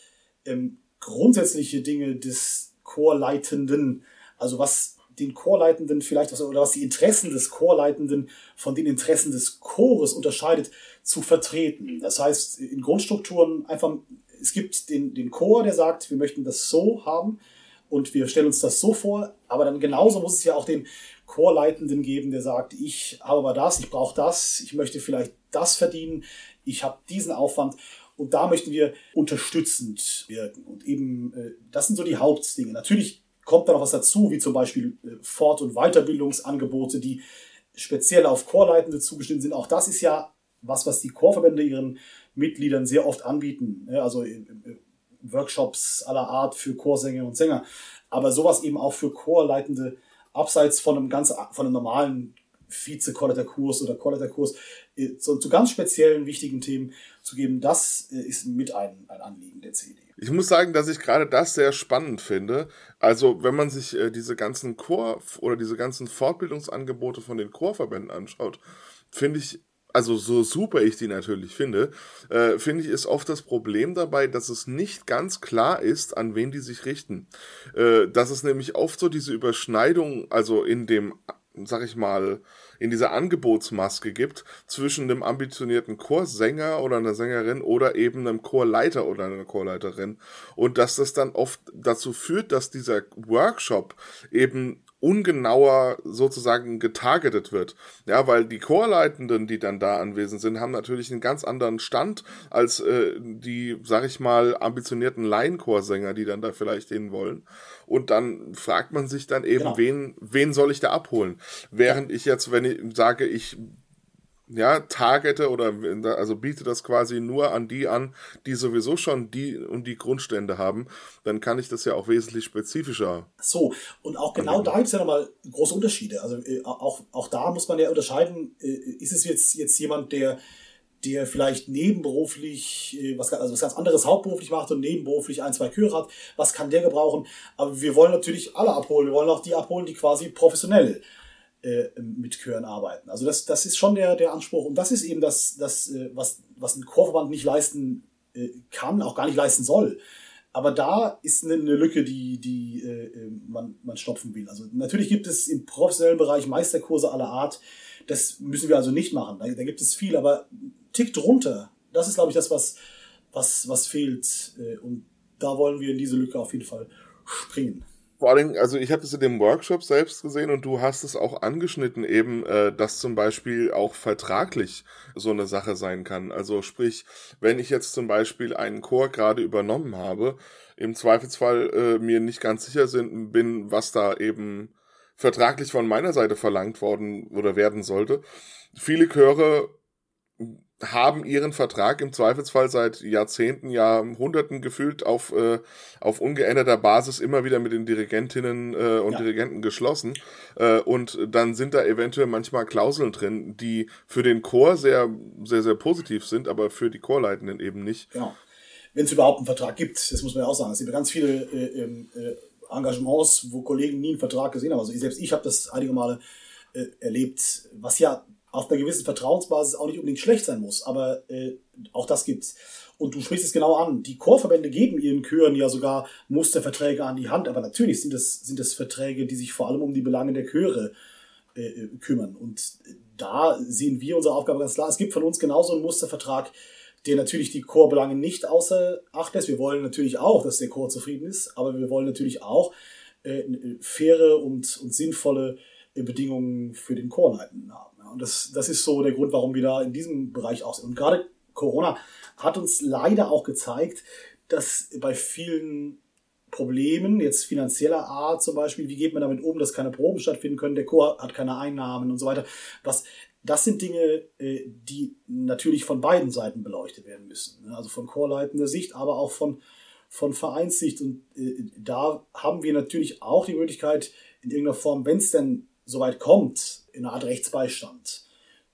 ähm, grundsätzliche Dinge des Chorleitenden, also was den Chorleitenden vielleicht, was, oder was die Interessen des Chorleitenden von den Interessen des Chores unterscheidet, zu vertreten. Das heißt, in Grundstrukturen einfach, es gibt den, den Chor, der sagt, wir möchten das so haben und wir stellen uns das so vor, aber dann genauso muss es ja auch den Chorleitenden geben, der sagt, ich habe aber das, ich brauche das, ich möchte vielleicht das verdienen, ich habe diesen Aufwand und da möchten wir unterstützend wirken. Und eben, äh, das sind so die Hauptdinge. Natürlich kommt da noch was dazu, wie zum Beispiel äh, Fort- und Weiterbildungsangebote, die speziell auf Chorleitende zugeschnitten sind. Auch das ist ja was, was die Chorverbände ihren Mitgliedern sehr oft anbieten. Also äh, Workshops aller Art für Chorsänger und Sänger. Aber sowas eben auch für Chorleitende abseits von einem ganz, von einem normalen Vize-Chorleiterkurs oder Chorleiterkurs zu, zu ganz speziellen, wichtigen Themen zu geben, das äh, ist mit ein, ein Anliegen der CD. Ich muss sagen, dass ich gerade das sehr spannend finde. Also, wenn man sich äh, diese ganzen Chor- oder diese ganzen Fortbildungsangebote von den Chorverbänden anschaut, finde ich, also so super ich die natürlich finde, äh, finde ich, ist oft das Problem dabei, dass es nicht ganz klar ist, an wen die sich richten. Äh, dass es nämlich oft so diese Überschneidung, also in dem, sag ich mal, in dieser Angebotsmaske gibt zwischen einem ambitionierten Chorsänger oder einer Sängerin oder eben einem Chorleiter oder einer Chorleiterin und dass das dann oft dazu führt, dass dieser Workshop eben ungenauer sozusagen getargetet wird. Ja, weil die Chorleitenden, die dann da anwesend sind, haben natürlich einen ganz anderen Stand als äh, die, sag ich mal, ambitionierten Laienchorsänger, die dann da vielleicht hin wollen. Und dann fragt man sich dann eben, genau. wen, wen soll ich da abholen? Während ich jetzt, wenn ich sage, ich ja, targete oder also biete das quasi nur an die an, die sowieso schon die und die Grundstände haben, dann kann ich das ja auch wesentlich spezifischer. So, und auch genau anwenden. da gibt es ja nochmal große Unterschiede. Also äh, auch, auch da muss man ja unterscheiden, äh, ist es jetzt, jetzt jemand, der der vielleicht nebenberuflich äh, was, also was ganz anderes hauptberuflich macht und nebenberuflich ein, zwei Chöre hat, was kann der gebrauchen? Aber wir wollen natürlich alle abholen. Wir wollen auch die abholen, die quasi professionell äh, mit Chören arbeiten. Also das, das ist schon der, der Anspruch und das ist eben das, das äh, was, was ein Chorverband nicht leisten äh, kann, auch gar nicht leisten soll. Aber da ist eine, eine Lücke, die, die äh, äh, man, man stopfen will. Also natürlich gibt es im professionellen Bereich Meisterkurse aller Art. Das müssen wir also nicht machen. Da, da gibt es viel, aber Tick drunter, das ist, glaube ich, das, was, was, was fehlt. Äh, und da wollen wir in diese Lücke auf jeden Fall springen. Vor allem, also ich habe es in dem Workshop selbst gesehen und du hast es auch angeschnitten, eben, äh, dass zum Beispiel auch vertraglich so eine Sache sein kann. Also sprich, wenn ich jetzt zum Beispiel einen Chor gerade übernommen habe, im Zweifelsfall äh, mir nicht ganz sicher sind, bin, was da eben vertraglich von meiner Seite verlangt worden oder werden sollte. Viele Chöre haben ihren Vertrag im Zweifelsfall seit Jahrzehnten, Jahrhunderten gefühlt auf, äh, auf ungeänderter Basis immer wieder mit den Dirigentinnen äh, und ja. Dirigenten geschlossen. Äh, und dann sind da eventuell manchmal Klauseln drin, die für den Chor sehr, sehr, sehr positiv sind, aber für die Chorleitenden eben nicht. Genau. Wenn es überhaupt einen Vertrag gibt, das muss man ja auch sagen. Es gibt ganz viele äh, ähm, äh, Engagements, wo Kollegen nie einen Vertrag gesehen haben. Also selbst ich habe das einige Male äh, erlebt, was ja auf einer gewissen Vertrauensbasis auch nicht unbedingt schlecht sein muss, aber äh, auch das gibt's. Und du sprichst es genau an. Die Chorverbände geben ihren Chören ja sogar Musterverträge an die Hand, aber natürlich sind es, sind es Verträge, die sich vor allem um die Belange der Chöre äh, äh kümmern. Und da sehen wir unsere Aufgabe ganz klar. Es gibt von uns genauso einen Mustervertrag, der natürlich die Chorbelange nicht außer Acht lässt. Wir wollen natürlich auch, dass der Chor zufrieden ist, aber wir wollen natürlich auch äh, faire und, und sinnvolle äh, Bedingungen für den Chorleitenden haben. Und das, das ist so der Grund, warum wir da in diesem Bereich auch sind. Und gerade Corona hat uns leider auch gezeigt, dass bei vielen Problemen, jetzt finanzieller Art zum Beispiel, wie geht man damit um, dass keine Proben stattfinden können, der Chor hat keine Einnahmen und so weiter, was das sind Dinge, äh, die natürlich von beiden Seiten beleuchtet werden müssen. Ne? Also von chorleitender Sicht, aber auch von, von Vereinssicht. Und äh, da haben wir natürlich auch die Möglichkeit, in irgendeiner Form, wenn es denn soweit kommt, in einer Art Rechtsbeistand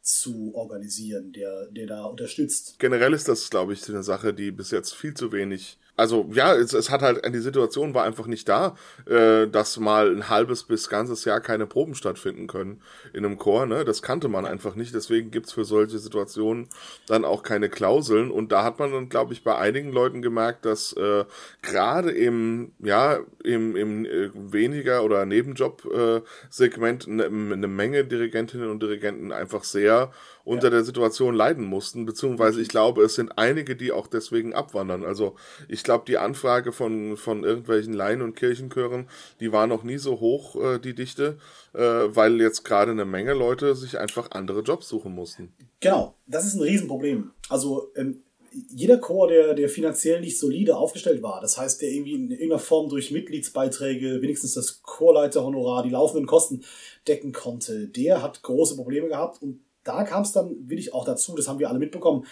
zu organisieren, der, der da unterstützt. Generell ist das, glaube ich, eine Sache, die bis jetzt viel zu wenig also ja, es, es hat halt, die Situation war einfach nicht da, äh, dass mal ein halbes bis ganzes Jahr keine Proben stattfinden können in einem Chor, ne? Das kannte man einfach nicht, deswegen gibt's für solche Situationen dann auch keine Klauseln. Und da hat man dann, glaube ich, bei einigen Leuten gemerkt, dass äh, gerade im, ja, im, im äh, weniger oder Nebenjob-Segment äh, eine, eine Menge Dirigentinnen und Dirigenten einfach sehr unter ja. der Situation leiden mussten, beziehungsweise ich glaube, es sind einige, die auch deswegen abwandern. Also ich glaube, die Anfrage von, von irgendwelchen Laien- und Kirchenchören, die war noch nie so hoch, äh, die Dichte, äh, weil jetzt gerade eine Menge Leute sich einfach andere Jobs suchen mussten. Genau, das ist ein Riesenproblem. Also ähm, jeder Chor, der, der finanziell nicht solide aufgestellt war, das heißt, der irgendwie in irgendeiner Form durch Mitgliedsbeiträge wenigstens das Chorleiterhonorar, die laufenden Kosten decken konnte, der hat große Probleme gehabt und da kam es dann wirklich auch dazu, das haben wir alle mitbekommen,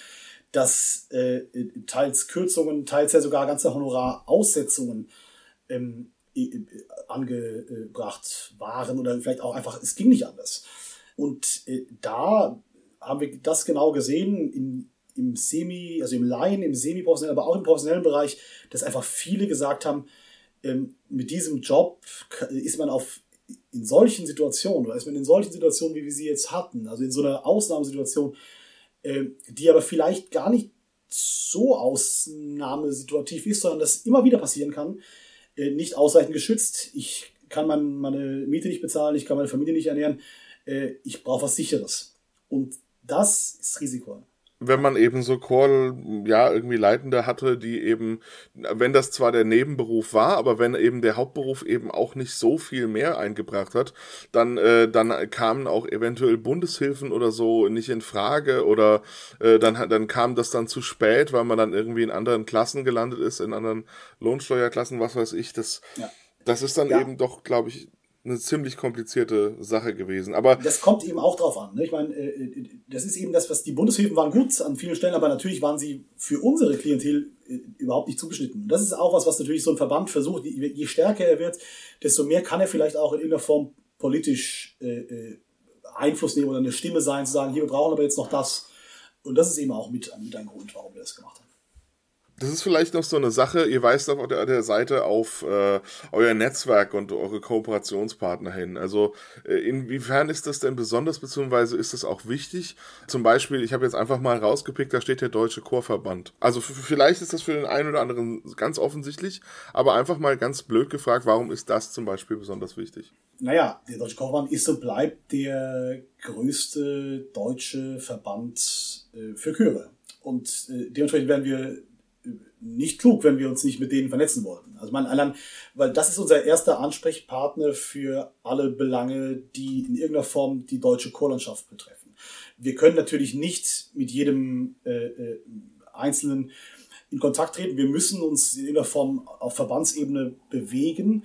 dass äh, teils Kürzungen, teils ja sogar ganze Honoraraussetzungen ähm, angebracht waren oder vielleicht auch einfach, es ging nicht anders. Und äh, da haben wir das genau gesehen in, im Semi, also im Laien, im Semi-professionellen, aber auch im professionellen Bereich, dass einfach viele gesagt haben, ähm, mit diesem Job ist man auf in solchen Situationen, oder ist in solchen Situationen, wie wir sie jetzt hatten, also in so einer Ausnahmesituation, äh, die aber vielleicht gar nicht so ausnahmesituativ ist, sondern das immer wieder passieren kann, äh, nicht ausreichend geschützt. Ich kann mein, meine Miete nicht bezahlen, ich kann meine Familie nicht ernähren, äh, ich brauche was Sicheres. Und das ist Risiko wenn man eben so Chor, ja, irgendwie Leitende hatte, die eben, wenn das zwar der Nebenberuf war, aber wenn eben der Hauptberuf eben auch nicht so viel mehr eingebracht hat, dann, äh, dann kamen auch eventuell Bundeshilfen oder so nicht in Frage oder äh, dann, dann kam das dann zu spät, weil man dann irgendwie in anderen Klassen gelandet ist, in anderen Lohnsteuerklassen, was weiß ich, das, ja. das ist dann ja. eben doch, glaube ich, eine ziemlich komplizierte Sache gewesen. Aber das kommt eben auch drauf an. Ne? Ich meine, äh, äh, das ist eben das, was die Bundeshilfen waren gut an vielen Stellen, aber natürlich waren sie für unsere Klientel äh, überhaupt nicht zugeschnitten. Und das ist auch was, was natürlich so ein Verband versucht. Je stärker er wird, desto mehr kann er vielleicht auch in irgendeiner Form politisch Einfluss nehmen oder eine Stimme sein, zu sagen, hier, wir brauchen aber jetzt noch das. Und das ist eben auch mit, mit ein Grund, warum wir das gemacht haben. Das ist vielleicht noch so eine Sache, ihr weist auf der, der Seite auf äh, euer Netzwerk und eure Kooperationspartner hin. Also äh, inwiefern ist das denn besonders, beziehungsweise ist das auch wichtig? Zum Beispiel, ich habe jetzt einfach mal rausgepickt, da steht der Deutsche Chorverband. Also vielleicht ist das für den einen oder anderen ganz offensichtlich, aber einfach mal ganz blöd gefragt, warum ist das zum Beispiel besonders wichtig? Naja, der Deutsche Chorverband ist und bleibt der größte deutsche Verband äh, für Chöre. Und äh, dementsprechend werden wir nicht klug, wenn wir uns nicht mit denen vernetzen wollten. Also man allein, weil das ist unser erster Ansprechpartner für alle Belange, die in irgendeiner Form die deutsche Chorlandschaft betreffen. Wir können natürlich nicht mit jedem äh, äh, Einzelnen in Kontakt treten. Wir müssen uns in irgendeiner Form auf Verbandsebene bewegen.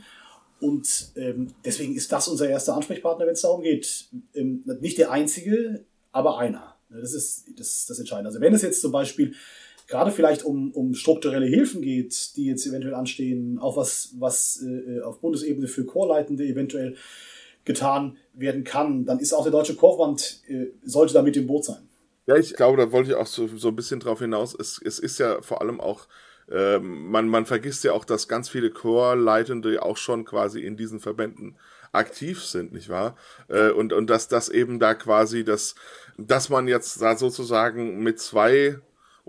Und ähm, deswegen ist das unser erster Ansprechpartner, wenn es darum geht. Ähm, nicht der einzige, aber einer. Das ist das, das Entscheidende. Also wenn es jetzt zum Beispiel gerade vielleicht um, um strukturelle Hilfen geht, die jetzt eventuell anstehen, auch was, was äh, auf Bundesebene für Chorleitende eventuell getan werden kann, dann ist auch der Deutsche Chorverband, äh, sollte da mit im Boot sein. Ja, ich glaube, da wollte ich auch so, so ein bisschen drauf hinaus. Es, es ist ja vor allem auch, äh, man, man vergisst ja auch, dass ganz viele Chorleitende auch schon quasi in diesen Verbänden aktiv sind, nicht wahr? Äh, und, und dass das eben da quasi das, dass man jetzt da sozusagen mit zwei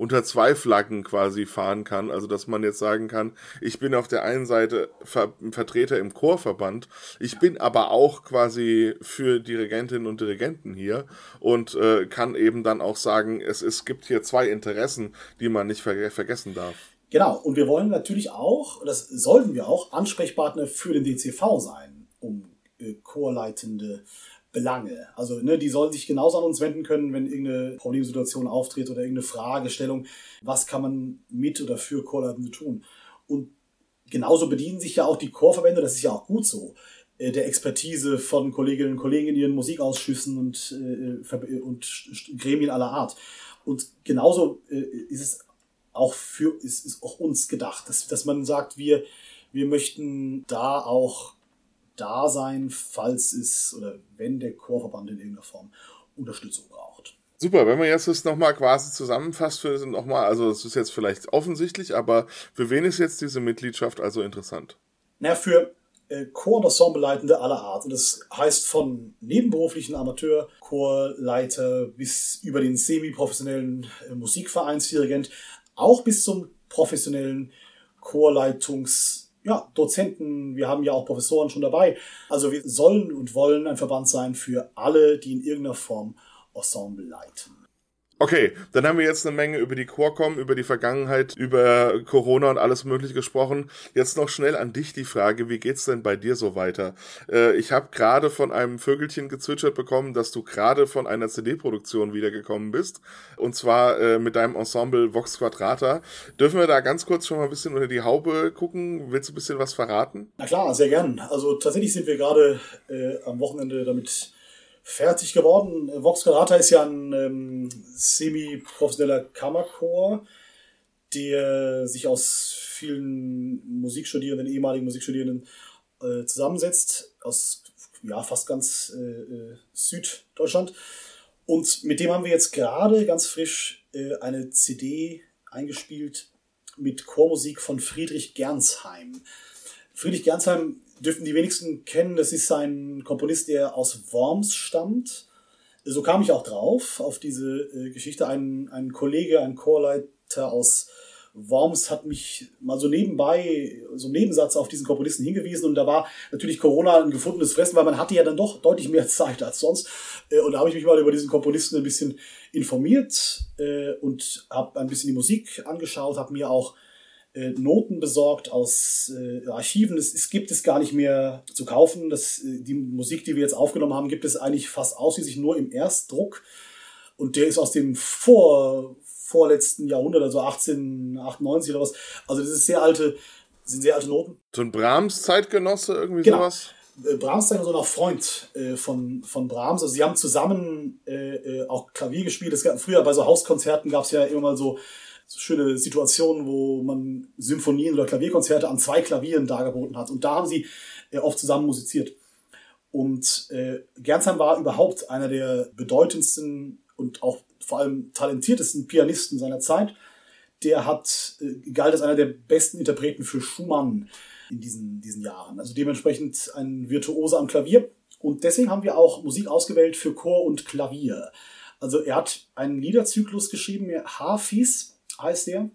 unter zwei Flaggen quasi fahren kann. Also dass man jetzt sagen kann, ich bin auf der einen Seite Ver Vertreter im Chorverband, ich bin aber auch quasi für Dirigentinnen und Dirigenten hier und äh, kann eben dann auch sagen, es, es gibt hier zwei Interessen, die man nicht ver vergessen darf. Genau, und wir wollen natürlich auch, das sollten wir auch, Ansprechpartner für den DCV sein, um äh, Chorleitende Belange. Also ne, die sollen sich genauso an uns wenden können, wenn irgendeine Problemsituation auftritt oder irgendeine Fragestellung. Was kann man mit oder für Chorleitende tun? Und genauso bedienen sich ja auch die Chorverbände, das ist ja auch gut so, äh, der Expertise von Kolleginnen und Kollegen in ihren Musikausschüssen und, äh, und Gremien aller Art. Und genauso äh, ist es auch für, ist, ist auch uns gedacht, dass, dass man sagt, wir, wir möchten da auch da sein, falls es oder wenn der Chorverband in irgendeiner Form Unterstützung braucht. Super, wenn man jetzt das nochmal quasi zusammenfasst, für nochmal, also es ist jetzt vielleicht offensichtlich, aber für wen ist jetzt diese Mitgliedschaft also interessant? Na, für äh, Chor- und Ensembleleitende aller Art. Und das heißt von nebenberuflichen Amateur-Chorleiter bis über den semi-professionellen äh, Musikvereinsdirigent, auch bis zum professionellen Chorleitungs- ja, Dozenten, wir haben ja auch Professoren schon dabei. Also wir sollen und wollen ein Verband sein für alle, die in irgendeiner Form Ensemble leiten. Okay, dann haben wir jetzt eine Menge über die Chorcom, über die Vergangenheit, über Corona und alles Mögliche gesprochen. Jetzt noch schnell an dich die Frage, wie geht's denn bei dir so weiter? Äh, ich habe gerade von einem Vögelchen gezwitschert bekommen, dass du gerade von einer CD-Produktion wiedergekommen bist. Und zwar äh, mit deinem Ensemble Vox Quadrata. Dürfen wir da ganz kurz schon mal ein bisschen unter die Haube gucken? Willst du ein bisschen was verraten? Na klar, sehr gern. Also tatsächlich sind wir gerade äh, am Wochenende damit fertig geworden. Vox Karata ist ja ein ähm, semi-professioneller Kammerchor, der sich aus vielen Musikstudierenden, ehemaligen Musikstudierenden äh, zusammensetzt, aus ja, fast ganz äh, äh Süddeutschland. Und mit dem haben wir jetzt gerade ganz frisch äh, eine CD eingespielt mit Chormusik von Friedrich Gernsheim. Friedrich Gernsheim dürften die wenigsten kennen. Das ist ein Komponist, der aus Worms stammt. So kam ich auch drauf, auf diese äh, Geschichte. Ein, ein Kollege, ein Chorleiter aus Worms hat mich mal so nebenbei, so im Nebensatz auf diesen Komponisten hingewiesen und da war natürlich Corona ein gefundenes Fressen, weil man hatte ja dann doch deutlich mehr Zeit als sonst. Äh, und da habe ich mich mal über diesen Komponisten ein bisschen informiert äh, und habe ein bisschen die Musik angeschaut, habe mir auch äh, Noten besorgt aus äh, Archiven. Es, es, gibt es gar nicht mehr zu kaufen. Das, äh, die Musik, die wir jetzt aufgenommen haben, gibt es eigentlich fast ausschließlich nur im Erstdruck. Und der ist aus dem vor, vorletzten Jahrhundert, also 1898 oder was. Also das ist sehr alte, sind sehr alte Noten. So ein Brahms-Zeitgenosse, irgendwie genau. sowas? Äh, Brahms ist so ein Freund äh, von, von Brahms. Also sie haben zusammen äh auch Klavier gespielt. Es gab, früher bei so Hauskonzerten gab es ja immer mal so so schöne Situationen, wo man Symphonien oder Klavierkonzerte an zwei Klavieren dargeboten hat. Und da haben sie äh, oft zusammen musiziert. Und äh, Gernsheim war überhaupt einer der bedeutendsten und auch vor allem talentiertesten Pianisten seiner Zeit. Der hat, äh, galt als einer der besten Interpreten für Schumann in diesen, diesen Jahren. Also dementsprechend ein Virtuose am Klavier. Und deswegen haben wir auch Musik ausgewählt für Chor und Klavier. Also er hat einen Liederzyklus geschrieben, Hafis, heißt der.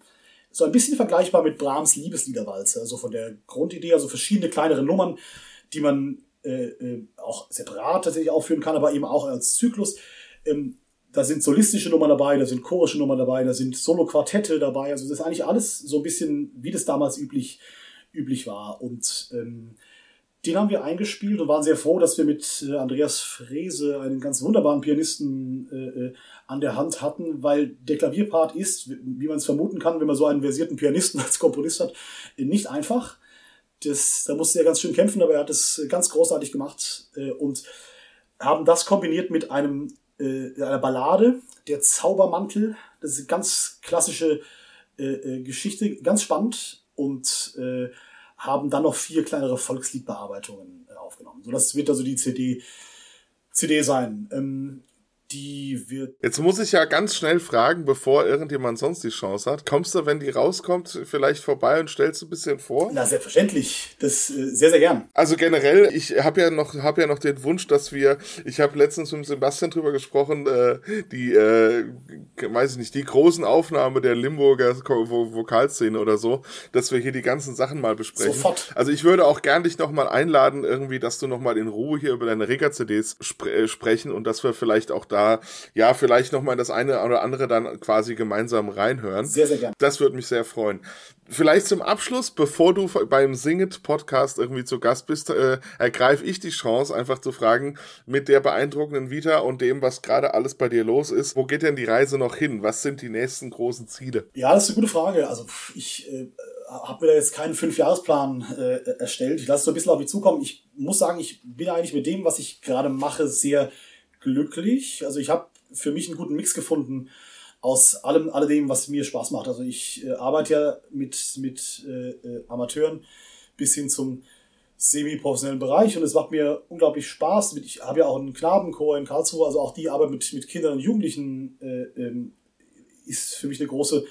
So ein bisschen vergleichbar mit Brahms Liebesliederwalze, also von der Grundidee, also verschiedene kleinere Nummern, die man äh, äh, auch separat tatsächlich aufführen kann, aber eben auch als Zyklus. Ähm, da sind solistische Nummern dabei, da sind chorische Nummern dabei, da sind Solo-Quartette dabei. Also das ist eigentlich alles so ein bisschen, wie das damals üblich, üblich war. Und ähm, den haben wir eingespielt und waren sehr froh, dass wir mit äh, Andreas Frese einen ganz wunderbaren Pianisten äh, äh, an der Hand hatten, weil der Klavierpart ist, wie man es vermuten kann, wenn man so einen versierten Pianisten als Komponist hat, nicht einfach. Das, da musste er ganz schön kämpfen, aber er hat es ganz großartig gemacht äh, und haben das kombiniert mit einem äh, einer Ballade, der Zaubermantel. Das ist eine ganz klassische äh, äh Geschichte, ganz spannend und äh, haben dann noch vier kleinere Volksliedbearbeitungen äh, aufgenommen. So, das wird also die CD, CD sein. Ähm, die wird. Jetzt muss ich ja ganz schnell fragen, bevor irgendjemand sonst die Chance hat. Kommst du, wenn die rauskommt, vielleicht vorbei und stellst ein bisschen vor? Na, selbstverständlich. Das äh, sehr, sehr gern. Also generell, ich habe ja noch, habe ja noch den Wunsch, dass wir, ich habe letztens mit Sebastian drüber gesprochen, äh, die, äh, weiß ich nicht, die großen Aufnahme der Limburger Vokalszene oder so, dass wir hier die ganzen Sachen mal besprechen. Sofort. Also ich würde auch gern dich nochmal einladen, irgendwie, dass du nochmal in Ruhe hier über deine Rega-CDs spre äh, sprechen und dass wir vielleicht auch da da ja vielleicht nochmal das eine oder andere dann quasi gemeinsam reinhören. Sehr, sehr gerne. Das würde mich sehr freuen. Vielleicht zum Abschluss, bevor du beim Singit Podcast irgendwie zu Gast bist, äh, ergreife ich die Chance, einfach zu fragen, mit der beeindruckenden Vita und dem, was gerade alles bei dir los ist, wo geht denn die Reise noch hin? Was sind die nächsten großen Ziele? Ja, das ist eine gute Frage. Also ich äh, habe mir da jetzt keinen Fünfjahresplan äh, erstellt. Ich lasse es so ein bisschen auf mich zukommen. Ich muss sagen, ich bin eigentlich mit dem, was ich gerade mache, sehr glücklich. Also ich habe für mich einen guten Mix gefunden aus allem, alledem, was mir Spaß macht. Also ich äh, arbeite ja mit, mit äh, äh Amateuren bis hin zum semi-professionellen Bereich und es macht mir unglaublich Spaß. Ich habe ja auch einen Knabenchor in Karlsruhe, also auch die Arbeit mit, mit Kindern und Jugendlichen äh, ähm, ist für mich eine große,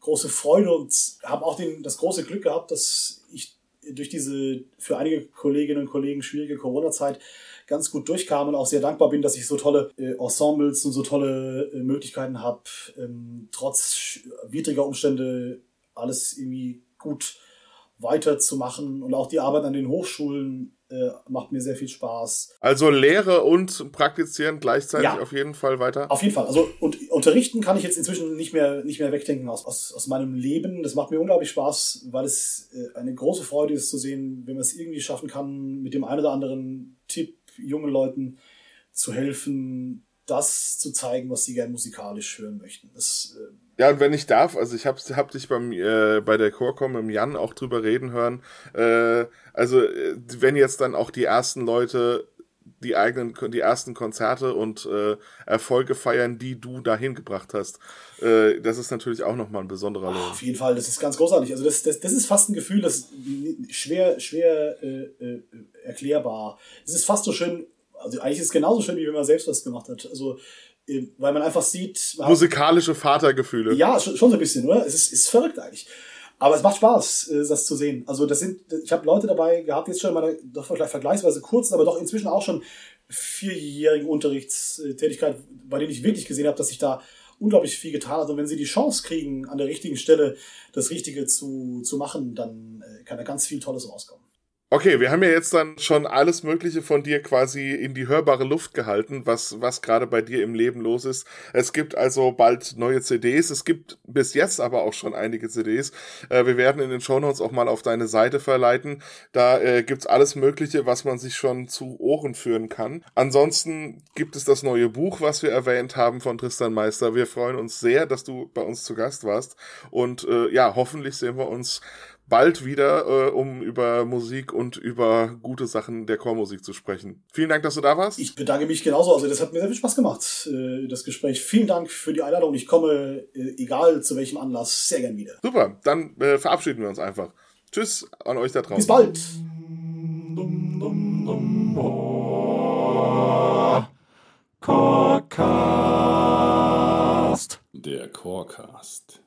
große Freude und habe auch den, das große Glück gehabt, dass ich durch diese für einige Kolleginnen und Kollegen schwierige Corona-Zeit ganz gut durchkam und auch sehr dankbar bin, dass ich so tolle äh, Ensembles und so tolle äh, Möglichkeiten habe, ähm, trotz widriger Umstände alles irgendwie gut weiterzumachen. Und auch die Arbeit an den Hochschulen äh, macht mir sehr viel Spaß. Also Lehre und Praktizieren gleichzeitig ja, auf jeden Fall weiter? Auf jeden Fall. Also und unterrichten kann ich jetzt inzwischen nicht mehr, nicht mehr wegdenken aus, aus, aus meinem Leben. Das macht mir unglaublich Spaß, weil es äh, eine große Freude ist zu sehen, wenn man es irgendwie schaffen kann, mit dem einen oder anderen Tipp jungen Leuten zu helfen, das zu zeigen, was sie gerne musikalisch hören möchten. Das äh, ja, und wenn ich darf, also ich habe hab dich beim, äh, bei der Chorcom im Jan auch drüber reden hören. Äh, also, äh, wenn jetzt dann auch die ersten Leute die eigenen, die ersten Konzerte und äh, Erfolge feiern, die du dahin gebracht hast. Äh, das ist natürlich auch nochmal ein besonderer Lohn. Auf jeden Fall, das ist ganz großartig. Also das, das, das ist fast ein Gefühl, das schwer, schwer äh, äh, erklärbar. Es ist fast so schön, also eigentlich ist es genauso schön, wie wenn man selbst was gemacht hat. Also weil man einfach sieht. Man Musikalische Vatergefühle. Ja, schon, schon so ein bisschen, oder? Es ist, ist verrückt eigentlich. Aber es macht Spaß, äh, das zu sehen. Also das sind, ich habe Leute dabei gehabt, jetzt schon in meiner doch vergleichsweise kurzen, aber doch inzwischen auch schon vierjährigen Unterrichtstätigkeit, bei denen ich wirklich gesehen habe, dass sich da unglaublich viel getan hat. Und wenn sie die Chance kriegen, an der richtigen Stelle das Richtige zu, zu machen, dann äh, kann da ganz viel Tolles rauskommen. Okay, wir haben ja jetzt dann schon alles Mögliche von dir quasi in die hörbare Luft gehalten, was, was gerade bei dir im Leben los ist. Es gibt also bald neue CDs. Es gibt bis jetzt aber auch schon einige CDs. Äh, wir werden in den Shownotes auch mal auf deine Seite verleiten. Da äh, gibt's alles Mögliche, was man sich schon zu Ohren führen kann. Ansonsten gibt es das neue Buch, was wir erwähnt haben von Tristan Meister. Wir freuen uns sehr, dass du bei uns zu Gast warst. Und äh, ja, hoffentlich sehen wir uns bald wieder, äh, um über Musik und über gute Sachen der Chormusik zu sprechen. Vielen Dank, dass du da warst. Ich bedanke mich genauso. Also das hat mir sehr viel Spaß gemacht, äh, das Gespräch. Vielen Dank für die Einladung. Ich komme, äh, egal zu welchem Anlass, sehr gern wieder. Super, dann äh, verabschieden wir uns einfach. Tschüss an euch da draußen. Bis bald. Chorcast. Der Chorcast.